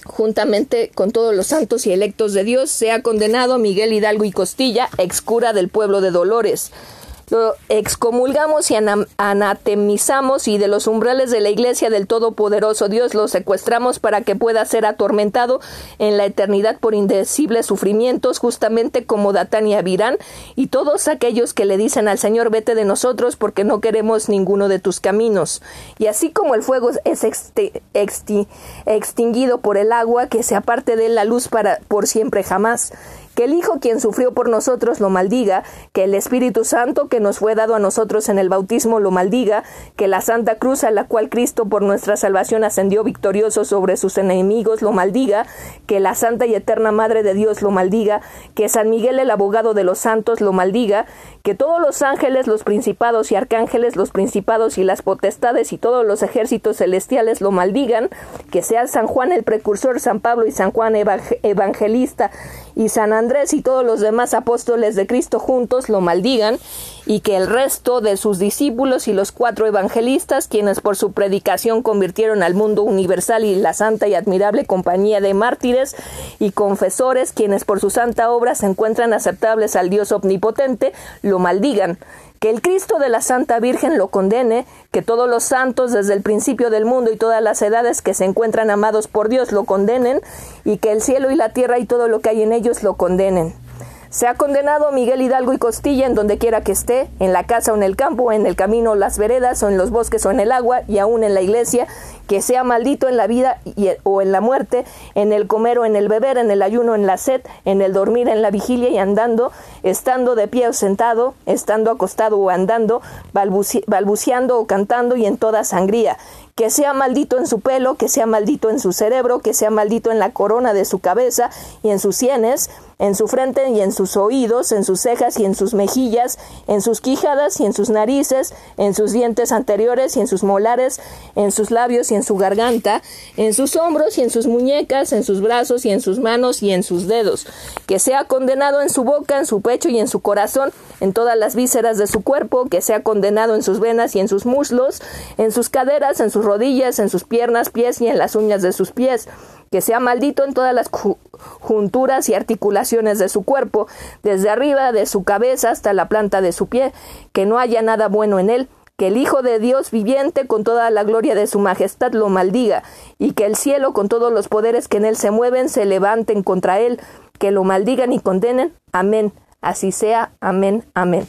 juntamente con todos los santos y electos de Dios, sea condenado Miguel Hidalgo y Costilla, ex cura del pueblo de Dolores. Lo excomulgamos y anatemizamos y de los umbrales de la iglesia del Todopoderoso Dios lo secuestramos para que pueda ser atormentado en la eternidad por indecibles sufrimientos, justamente como Datán y Abirán y todos aquellos que le dicen al Señor vete de nosotros porque no queremos ninguno de tus caminos. Y así como el fuego es extinguido por el agua, que se aparte de la luz para por siempre jamás que el Hijo quien sufrió por nosotros lo maldiga, que el Espíritu Santo que nos fue dado a nosotros en el bautismo lo maldiga, que la Santa Cruz a la cual Cristo por nuestra salvación ascendió victorioso sobre sus enemigos lo maldiga, que la Santa y Eterna Madre de Dios lo maldiga, que San Miguel el abogado de los santos lo maldiga, que todos los ángeles, los principados y arcángeles, los principados y las potestades y todos los ejércitos celestiales lo maldigan, que sea San Juan el precursor, San Pablo y San Juan evangelista y San Andrés y todos los demás apóstoles de Cristo juntos lo maldigan, y que el resto de sus discípulos y los cuatro evangelistas, quienes por su predicación convirtieron al mundo universal y la santa y admirable compañía de mártires y confesores, quienes por su santa obra se encuentran aceptables al Dios omnipotente, lo maldigan que el Cristo de la Santa Virgen lo condene, que todos los santos desde el principio del mundo y todas las edades que se encuentran amados por Dios lo condenen, y que el cielo y la tierra y todo lo que hay en ellos lo condenen. Se ha condenado Miguel Hidalgo y Costilla en donde quiera que esté, en la casa o en el campo, en el camino las veredas, o en los bosques o en el agua, y aún en la iglesia, que sea maldito en la vida o en la muerte, en el comer o en el beber, en el ayuno, en la sed, en el dormir, en la vigilia y andando, estando de pie o sentado, estando acostado o andando, balbuceando o cantando y en toda sangría, que sea maldito en su pelo, que sea maldito en su cerebro, que sea maldito en la corona de su cabeza y en sus sienes, en su frente y en sus oídos, en sus cejas y en sus mejillas, en sus quijadas y en sus narices, en sus dientes anteriores y en sus molares, en sus labios y en su garganta, en sus hombros y en sus muñecas, en sus brazos y en sus manos y en sus dedos, que sea condenado en su boca, en su pecho y en su corazón, en todas las vísceras de su cuerpo, que sea condenado en sus venas y en sus muslos, en sus caderas, en sus rodillas, en sus piernas, pies y en las uñas de sus pies, que sea maldito en todas las junturas y articulaciones de su cuerpo, desde arriba de su cabeza hasta la planta de su pie, que no haya nada bueno en él, que el Hijo de Dios viviente con toda la gloria de su majestad lo maldiga, y que el cielo con todos los poderes que en él se mueven se levanten contra él, que lo maldigan y condenen. Amén. Así sea. Amén. Amén.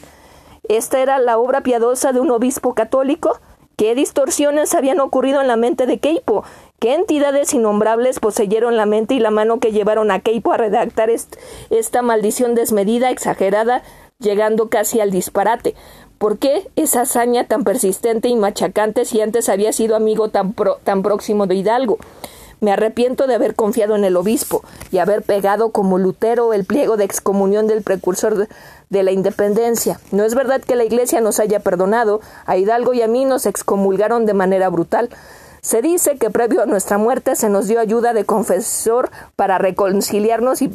Esta era la obra piadosa de un obispo católico ¿Qué distorsiones habían ocurrido en la mente de Keipo? ¿Qué entidades innombrables poseyeron la mente y la mano que llevaron a Keipo a redactar esta maldición desmedida, exagerada, llegando casi al disparate? ¿Por qué esa hazaña tan persistente y machacante si antes había sido amigo tan, tan próximo de Hidalgo? Me arrepiento de haber confiado en el obispo y haber pegado como Lutero el pliego de excomunión del precursor de, la independencia. No es verdad que la Iglesia nos haya perdonado, a Hidalgo y a mí nos excomulgaron de manera brutal. Se dice que previo a nuestra muerte se nos dio ayuda de confesor para reconciliarnos y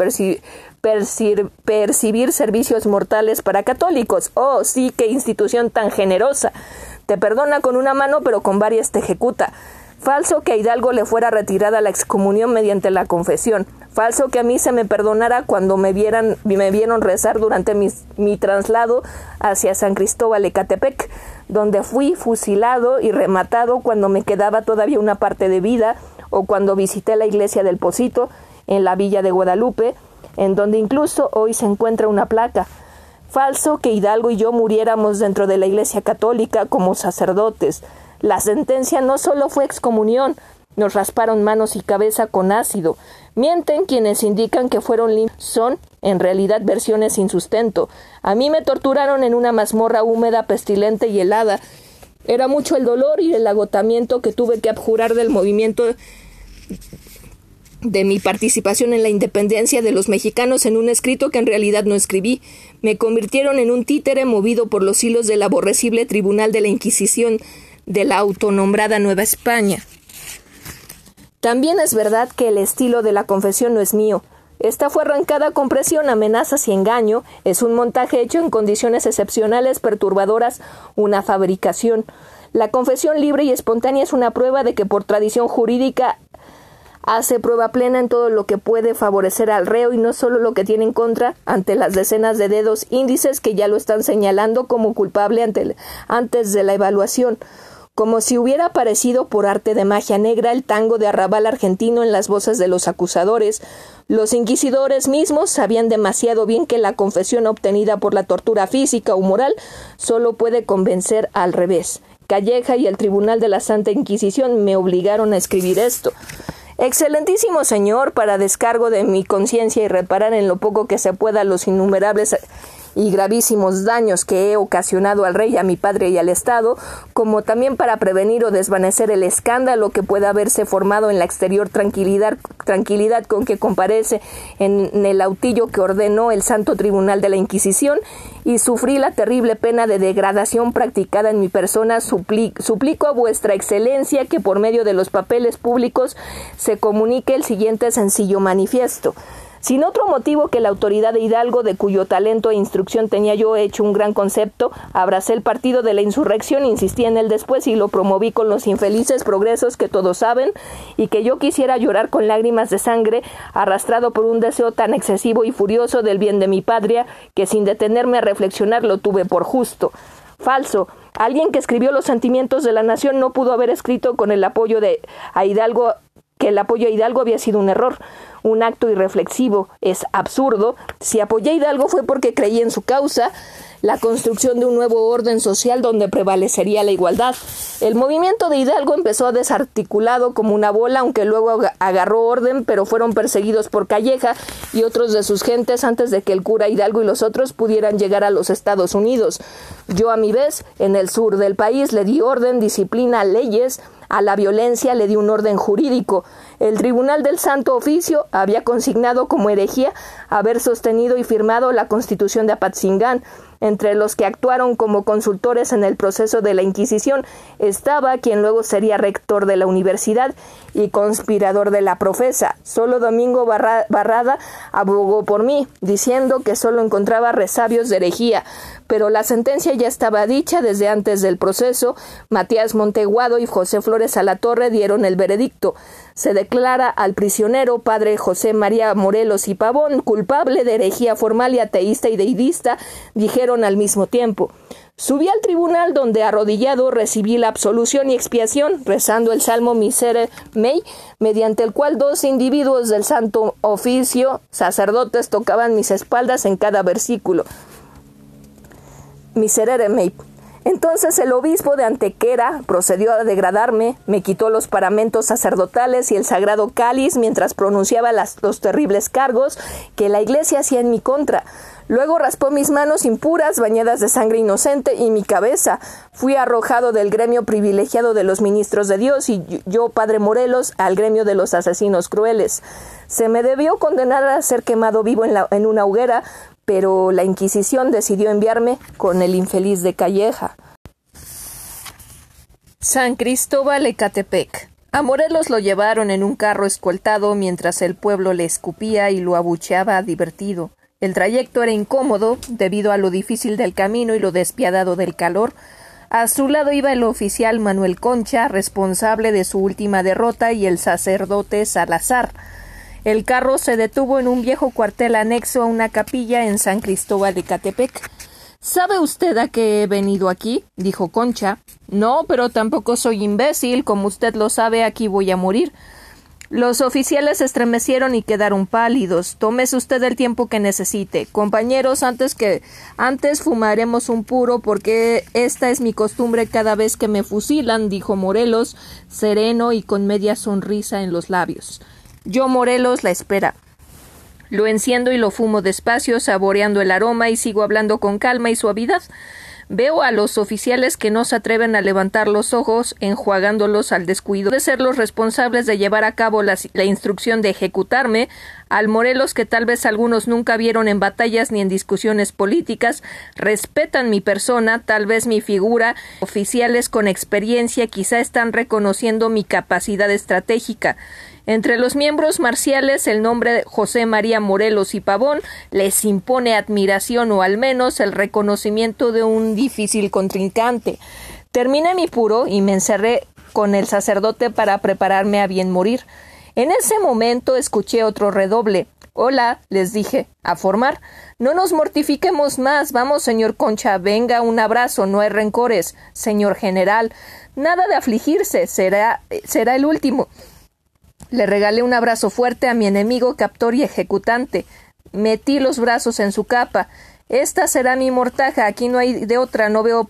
percibir servicios mortales para católicos. Oh, sí, qué institución tan generosa. Te perdona con una mano, pero con varias te ejecuta. Falso que a Hidalgo le fuera retirada la excomunión mediante la confesión. Falso que a mí se me perdonara cuando me, vieran, me vieron rezar durante mi traslado hacia San Cristóbal Ecatepec, donde fui fusilado y rematado cuando me quedaba todavía una parte de vida, o cuando visité la iglesia del Posito, en la villa de Guadalupe, en donde incluso hoy se encuentra una placa. Falso que Hidalgo y yo muriéramos dentro de la iglesia católica como sacerdotes. La sentencia no solo fue excomunión, nos rasparon manos y cabeza con ácido. Mienten quienes indican que fueron limpios. Son, en realidad, versiones sin sustento. A mí me torturaron en una mazmorra húmeda, pestilente y helada. Era mucho el dolor y el agotamiento que tuve que abjurar del movimiento de mi participación en la independencia de los mexicanos en un escrito que en realidad no escribí. Me convirtieron en un títere movido por los hilos del aborrecible tribunal de la Inquisición de la autonombrada Nueva España. También es verdad que el estilo de la confesión no es mío. Esta fue arrancada con presión, amenazas y engaño. Es un montaje hecho en condiciones excepcionales, perturbadoras, una fabricación. La confesión libre y espontánea es una prueba de que por tradición jurídica hace prueba plena en todo lo que puede favorecer al reo y no solo lo que tiene en contra ante las decenas de dedos índices que ya lo están señalando como culpable ante antes de la evaluación como si hubiera aparecido por arte de magia negra el tango de arrabal argentino en las voces de los acusadores, los inquisidores mismos sabían demasiado bien que la confesión obtenida por la tortura física o moral solo puede convencer al revés. Calleja y el Tribunal de la Santa Inquisición me obligaron a escribir esto. Excelentísimo Señor, para descargo de mi conciencia y reparar en lo poco que se pueda los innumerables y gravísimos daños que he ocasionado al rey, a mi padre y al Estado, como también para prevenir o desvanecer el escándalo que pueda haberse formado en la exterior tranquilidad, tranquilidad con que comparece en el autillo que ordenó el Santo Tribunal de la Inquisición y sufrí la terrible pena de degradación practicada en mi persona, suplico a vuestra excelencia que por medio de los papeles públicos se comunique el siguiente sencillo manifiesto. Sin otro motivo que la autoridad de Hidalgo, de cuyo talento e instrucción tenía yo hecho un gran concepto, abracé el partido de la insurrección, insistí en él después y lo promoví con los infelices progresos que todos saben, y que yo quisiera llorar con lágrimas de sangre, arrastrado por un deseo tan excesivo y furioso del bien de mi patria, que sin detenerme a reflexionar lo tuve por justo. Falso, Alguien que escribió los sentimientos de la nación no pudo haber escrito con el apoyo de a Hidalgo que el apoyo a Hidalgo había sido un error un acto irreflexivo, es absurdo. Si apoyé a Hidalgo fue porque creí en su causa, la construcción de un nuevo orden social donde prevalecería la igualdad. El movimiento de Hidalgo empezó desarticulado como una bola, aunque luego agarró orden, pero fueron perseguidos por Calleja y otros de sus gentes antes de que el cura Hidalgo y los otros pudieran llegar a los Estados Unidos. Yo, a mi vez, en el sur del país le di orden, disciplina, leyes, a la violencia le di un orden jurídico. El Tribunal del Santo Oficio había consignado como herejía haber sostenido y firmado la Constitución de Apatzingán. Entre los que actuaron como consultores en el proceso de la Inquisición estaba quien luego sería rector de la universidad y conspirador de la profesa. Solo Domingo Barrada abogó por mí, diciendo que solo encontraba resabios de herejía, pero la sentencia ya estaba dicha desde antes del proceso. Matías Monteguado y José Flores Alatorre dieron el veredicto. Se declara al prisionero padre José María Morelos y Pavón culpable de herejía formal y ateísta y deidista, dijeron al mismo tiempo. Subí al tribunal donde arrodillado recibí la absolución y expiación, rezando el salmo Misere Mei, mediante el cual dos individuos del santo oficio, sacerdotes, tocaban mis espaldas en cada versículo. Miserere Mei. Entonces el obispo de Antequera procedió a degradarme, me quitó los paramentos sacerdotales y el sagrado cáliz mientras pronunciaba los terribles cargos que la iglesia hacía en mi contra. Luego raspó mis manos impuras, bañadas de sangre inocente, y mi cabeza. Fui arrojado del gremio privilegiado de los ministros de Dios y yo, Padre Morelos, al gremio de los asesinos crueles. Se me debió condenar a ser quemado vivo en, en una hoguera, pero la Inquisición decidió enviarme con el infeliz de Calleja. San Cristóbal Ecatepec. A Morelos lo llevaron en un carro escoltado mientras el pueblo le escupía y lo abucheaba divertido. El trayecto era incómodo debido a lo difícil del camino y lo despiadado del calor. A su lado iba el oficial Manuel Concha, responsable de su última derrota, y el sacerdote Salazar. El carro se detuvo en un viejo cuartel anexo a una capilla en San Cristóbal de Catepec. ¿Sabe usted a qué he venido aquí? dijo Concha. No, pero tampoco soy imbécil. Como usted lo sabe, aquí voy a morir. Los oficiales se estremecieron y quedaron pálidos. Tómese usted el tiempo que necesite. Compañeros, antes que antes fumaremos un puro porque esta es mi costumbre cada vez que me fusilan, dijo Morelos, sereno y con media sonrisa en los labios. Yo, Morelos, la espera. Lo enciendo y lo fumo despacio, saboreando el aroma y sigo hablando con calma y suavidad. Veo a los oficiales que no se atreven a levantar los ojos, enjuagándolos al descuido de ser los responsables de llevar a cabo la, la, instrucción de ejecutarme, al Morelos que tal vez algunos nunca vieron en batallas ni en discusiones políticas, respetan mi persona, tal vez mi figura, oficiales con experiencia quizá están reconociendo mi capacidad estratégica. Entre los miembros marciales el nombre de José María Morelos y Pavón les impone admiración o al menos el reconocimiento de un difícil contrincante. Terminé mi puro y me encerré con el sacerdote para prepararme a bien morir. En ese momento escuché otro redoble. Hola, les dije, a formar. No nos mortifiquemos más. Vamos, señor Concha, venga un abrazo, no hay rencores. Señor general, nada de afligirse, será, será el último. Le regalé un abrazo fuerte a mi enemigo captor y ejecutante. Metí los brazos en su capa. Esta será mi mortaja, aquí no hay de otra, no veo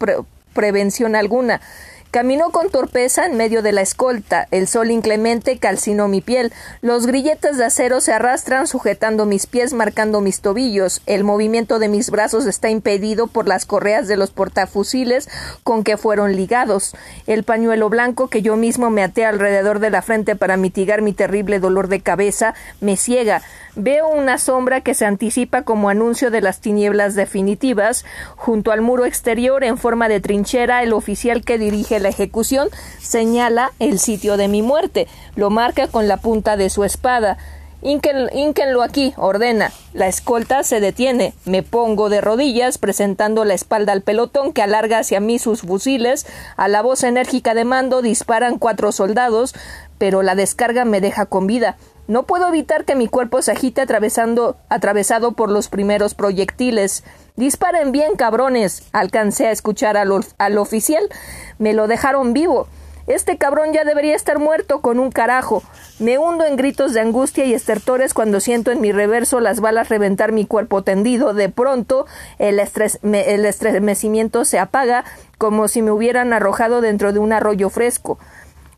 prevención alguna. Caminó con torpeza en medio de la escolta. El sol inclemente calcinó mi piel. Los grilletes de acero se arrastran sujetando mis pies, marcando mis tobillos. El movimiento de mis brazos está impedido por las correas de los portafusiles con que fueron ligados. El pañuelo blanco que yo mismo me até alrededor de la frente para mitigar mi terrible dolor de cabeza me ciega. Veo una sombra que se anticipa como anuncio de las tinieblas definitivas. Junto al muro exterior, en forma de trinchera, el oficial que dirige la ejecución señala el sitio de mi muerte. Lo marca con la punta de su espada. Ínquenlo aquí, ordena. La escolta se detiene. Me pongo de rodillas, presentando la espalda al pelotón que alarga hacia mí sus fusiles. A la voz enérgica de mando disparan cuatro soldados, pero la descarga me deja con vida. No puedo evitar que mi cuerpo se agite atravesando, atravesado por los primeros proyectiles. Disparen bien, cabrones. Alcancé a escuchar al, al oficial. Me lo dejaron vivo. Este cabrón ya debería estar muerto con un carajo. Me hundo en gritos de angustia y estertores cuando siento en mi reverso las balas reventar mi cuerpo tendido. De pronto el, el estremecimiento se apaga como si me hubieran arrojado dentro de un arroyo fresco.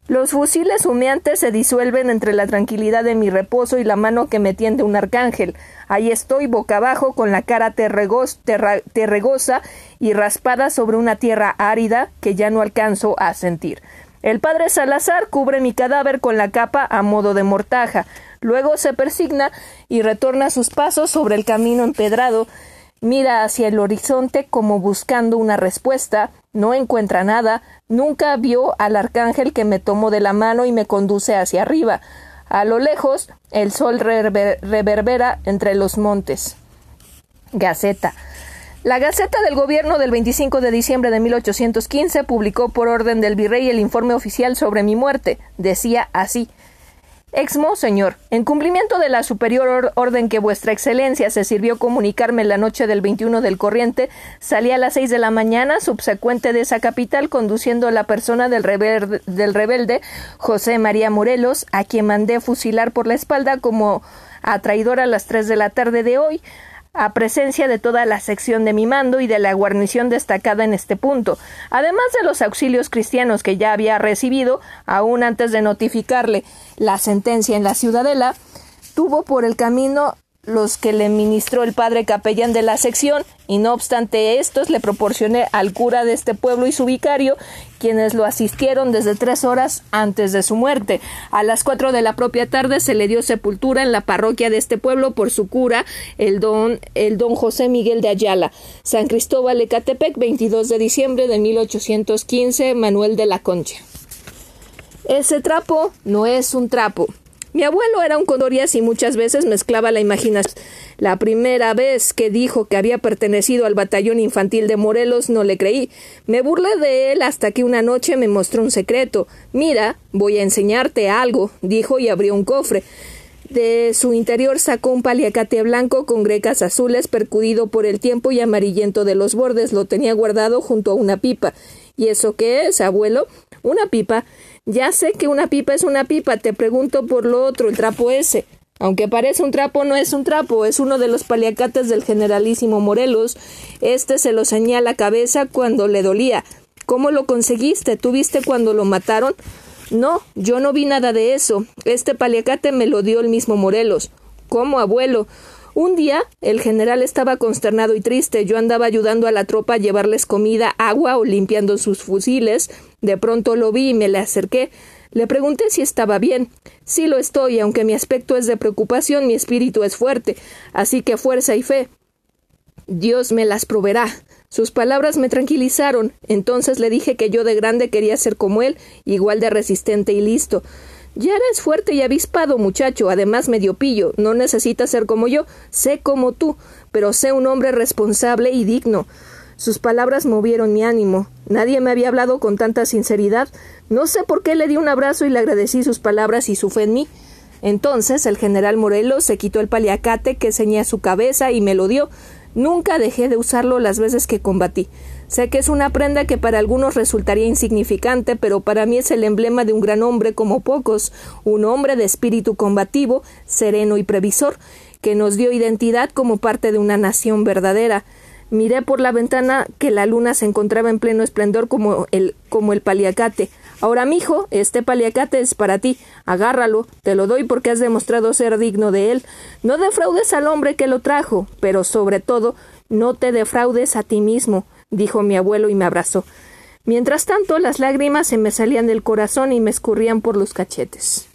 Los fusiles humeantes se disuelven entre la tranquilidad de mi reposo y la mano que me tiende un arcángel. Ahí estoy boca abajo con la cara terregosa y raspada sobre una tierra árida que ya no alcanzo a sentir. El padre Salazar cubre mi cadáver con la capa a modo de mortaja. Luego se persigna y retorna sus pasos sobre el camino empedrado Mira hacia el horizonte como buscando una respuesta, no encuentra nada, nunca vio al arcángel que me tomó de la mano y me conduce hacia arriba. A lo lejos, el sol reverbera entre los montes. Gaceta. La Gaceta del Gobierno del 25 de diciembre de 1815 publicó por orden del virrey el informe oficial sobre mi muerte. Decía así Exmo, señor, en cumplimiento de la superior orden que vuestra excelencia se sirvió comunicarme la noche del 21 del corriente, salí a las seis de la mañana subsecuente de esa capital conduciendo a la persona del, del rebelde José María Morelos, a quien mandé fusilar por la espalda como a traidor a las tres de la tarde de hoy, a presencia de toda la sección de mi mando y de la guarnición destacada en este punto, además de los auxilios cristianos que ya había recibido, aún antes de notificarle la sentencia en la ciudadela, tuvo por el camino los que le ministró el padre capellán de la sección, y no obstante estos le proporcioné al cura de este pueblo y su vicario, quienes lo asistieron desde tres horas antes de su muerte. A las cuatro de la propia tarde se le dio sepultura en la parroquia de este pueblo por su cura, el don, el don José Miguel de Ayala. San Cristóbal Ecatepec, 22 de diciembre de 1815, Manuel de la Concha. Ese trapo no es un trapo. Mi abuelo era un condorias y muchas veces mezclaba la imaginación. La primera vez que dijo que había pertenecido al batallón infantil de Morelos no le creí. Me burlé de él hasta que una noche me mostró un secreto. Mira, voy a enseñarte algo, dijo y abrió un cofre. De su interior sacó un paliacate blanco con grecas azules percudido por el tiempo y amarillento de los bordes. Lo tenía guardado junto a una pipa. ¿Y eso qué es, abuelo? Una pipa. Ya sé que una pipa es una pipa, te pregunto por lo otro, el trapo ese. Aunque parece un trapo, no es un trapo, es uno de los paliacates del generalísimo Morelos. Este se lo a la cabeza cuando le dolía. ¿Cómo lo conseguiste? ¿Tú viste cuando lo mataron? No, yo no vi nada de eso. Este paliacate me lo dio el mismo Morelos. ¿Cómo, abuelo? Un día el general estaba consternado y triste. Yo andaba ayudando a la tropa a llevarles comida, agua o limpiando sus fusiles. De pronto lo vi y me le acerqué. Le pregunté si estaba bien. Sí lo estoy, aunque mi aspecto es de preocupación, mi espíritu es fuerte. Así que fuerza y fe. Dios me las proveerá. Sus palabras me tranquilizaron. Entonces le dije que yo de grande quería ser como él, igual de resistente y listo. Ya eres fuerte y avispado, muchacho, además medio pillo. No necesitas ser como yo, sé como tú, pero sé un hombre responsable y digno. Sus palabras movieron mi ánimo. Nadie me había hablado con tanta sinceridad. No sé por qué le di un abrazo y le agradecí sus palabras y su fe en mí. Entonces el general Morelos se quitó el paliacate que ceñía su cabeza y me lo dio. Nunca dejé de usarlo las veces que combatí. Sé que es una prenda que para algunos resultaría insignificante, pero para mí es el emblema de un gran hombre como pocos, un hombre de espíritu combativo, sereno y previsor, que nos dio identidad como parte de una nación verdadera. Miré por la ventana que la luna se encontraba en pleno esplendor como el, como el paliacate. Ahora, mijo, este paliacate es para ti. Agárralo, te lo doy porque has demostrado ser digno de él. No defraudes al hombre que lo trajo, pero sobre todo, no te defraudes a ti mismo, dijo mi abuelo y me abrazó. Mientras tanto, las lágrimas se me salían del corazón y me escurrían por los cachetes.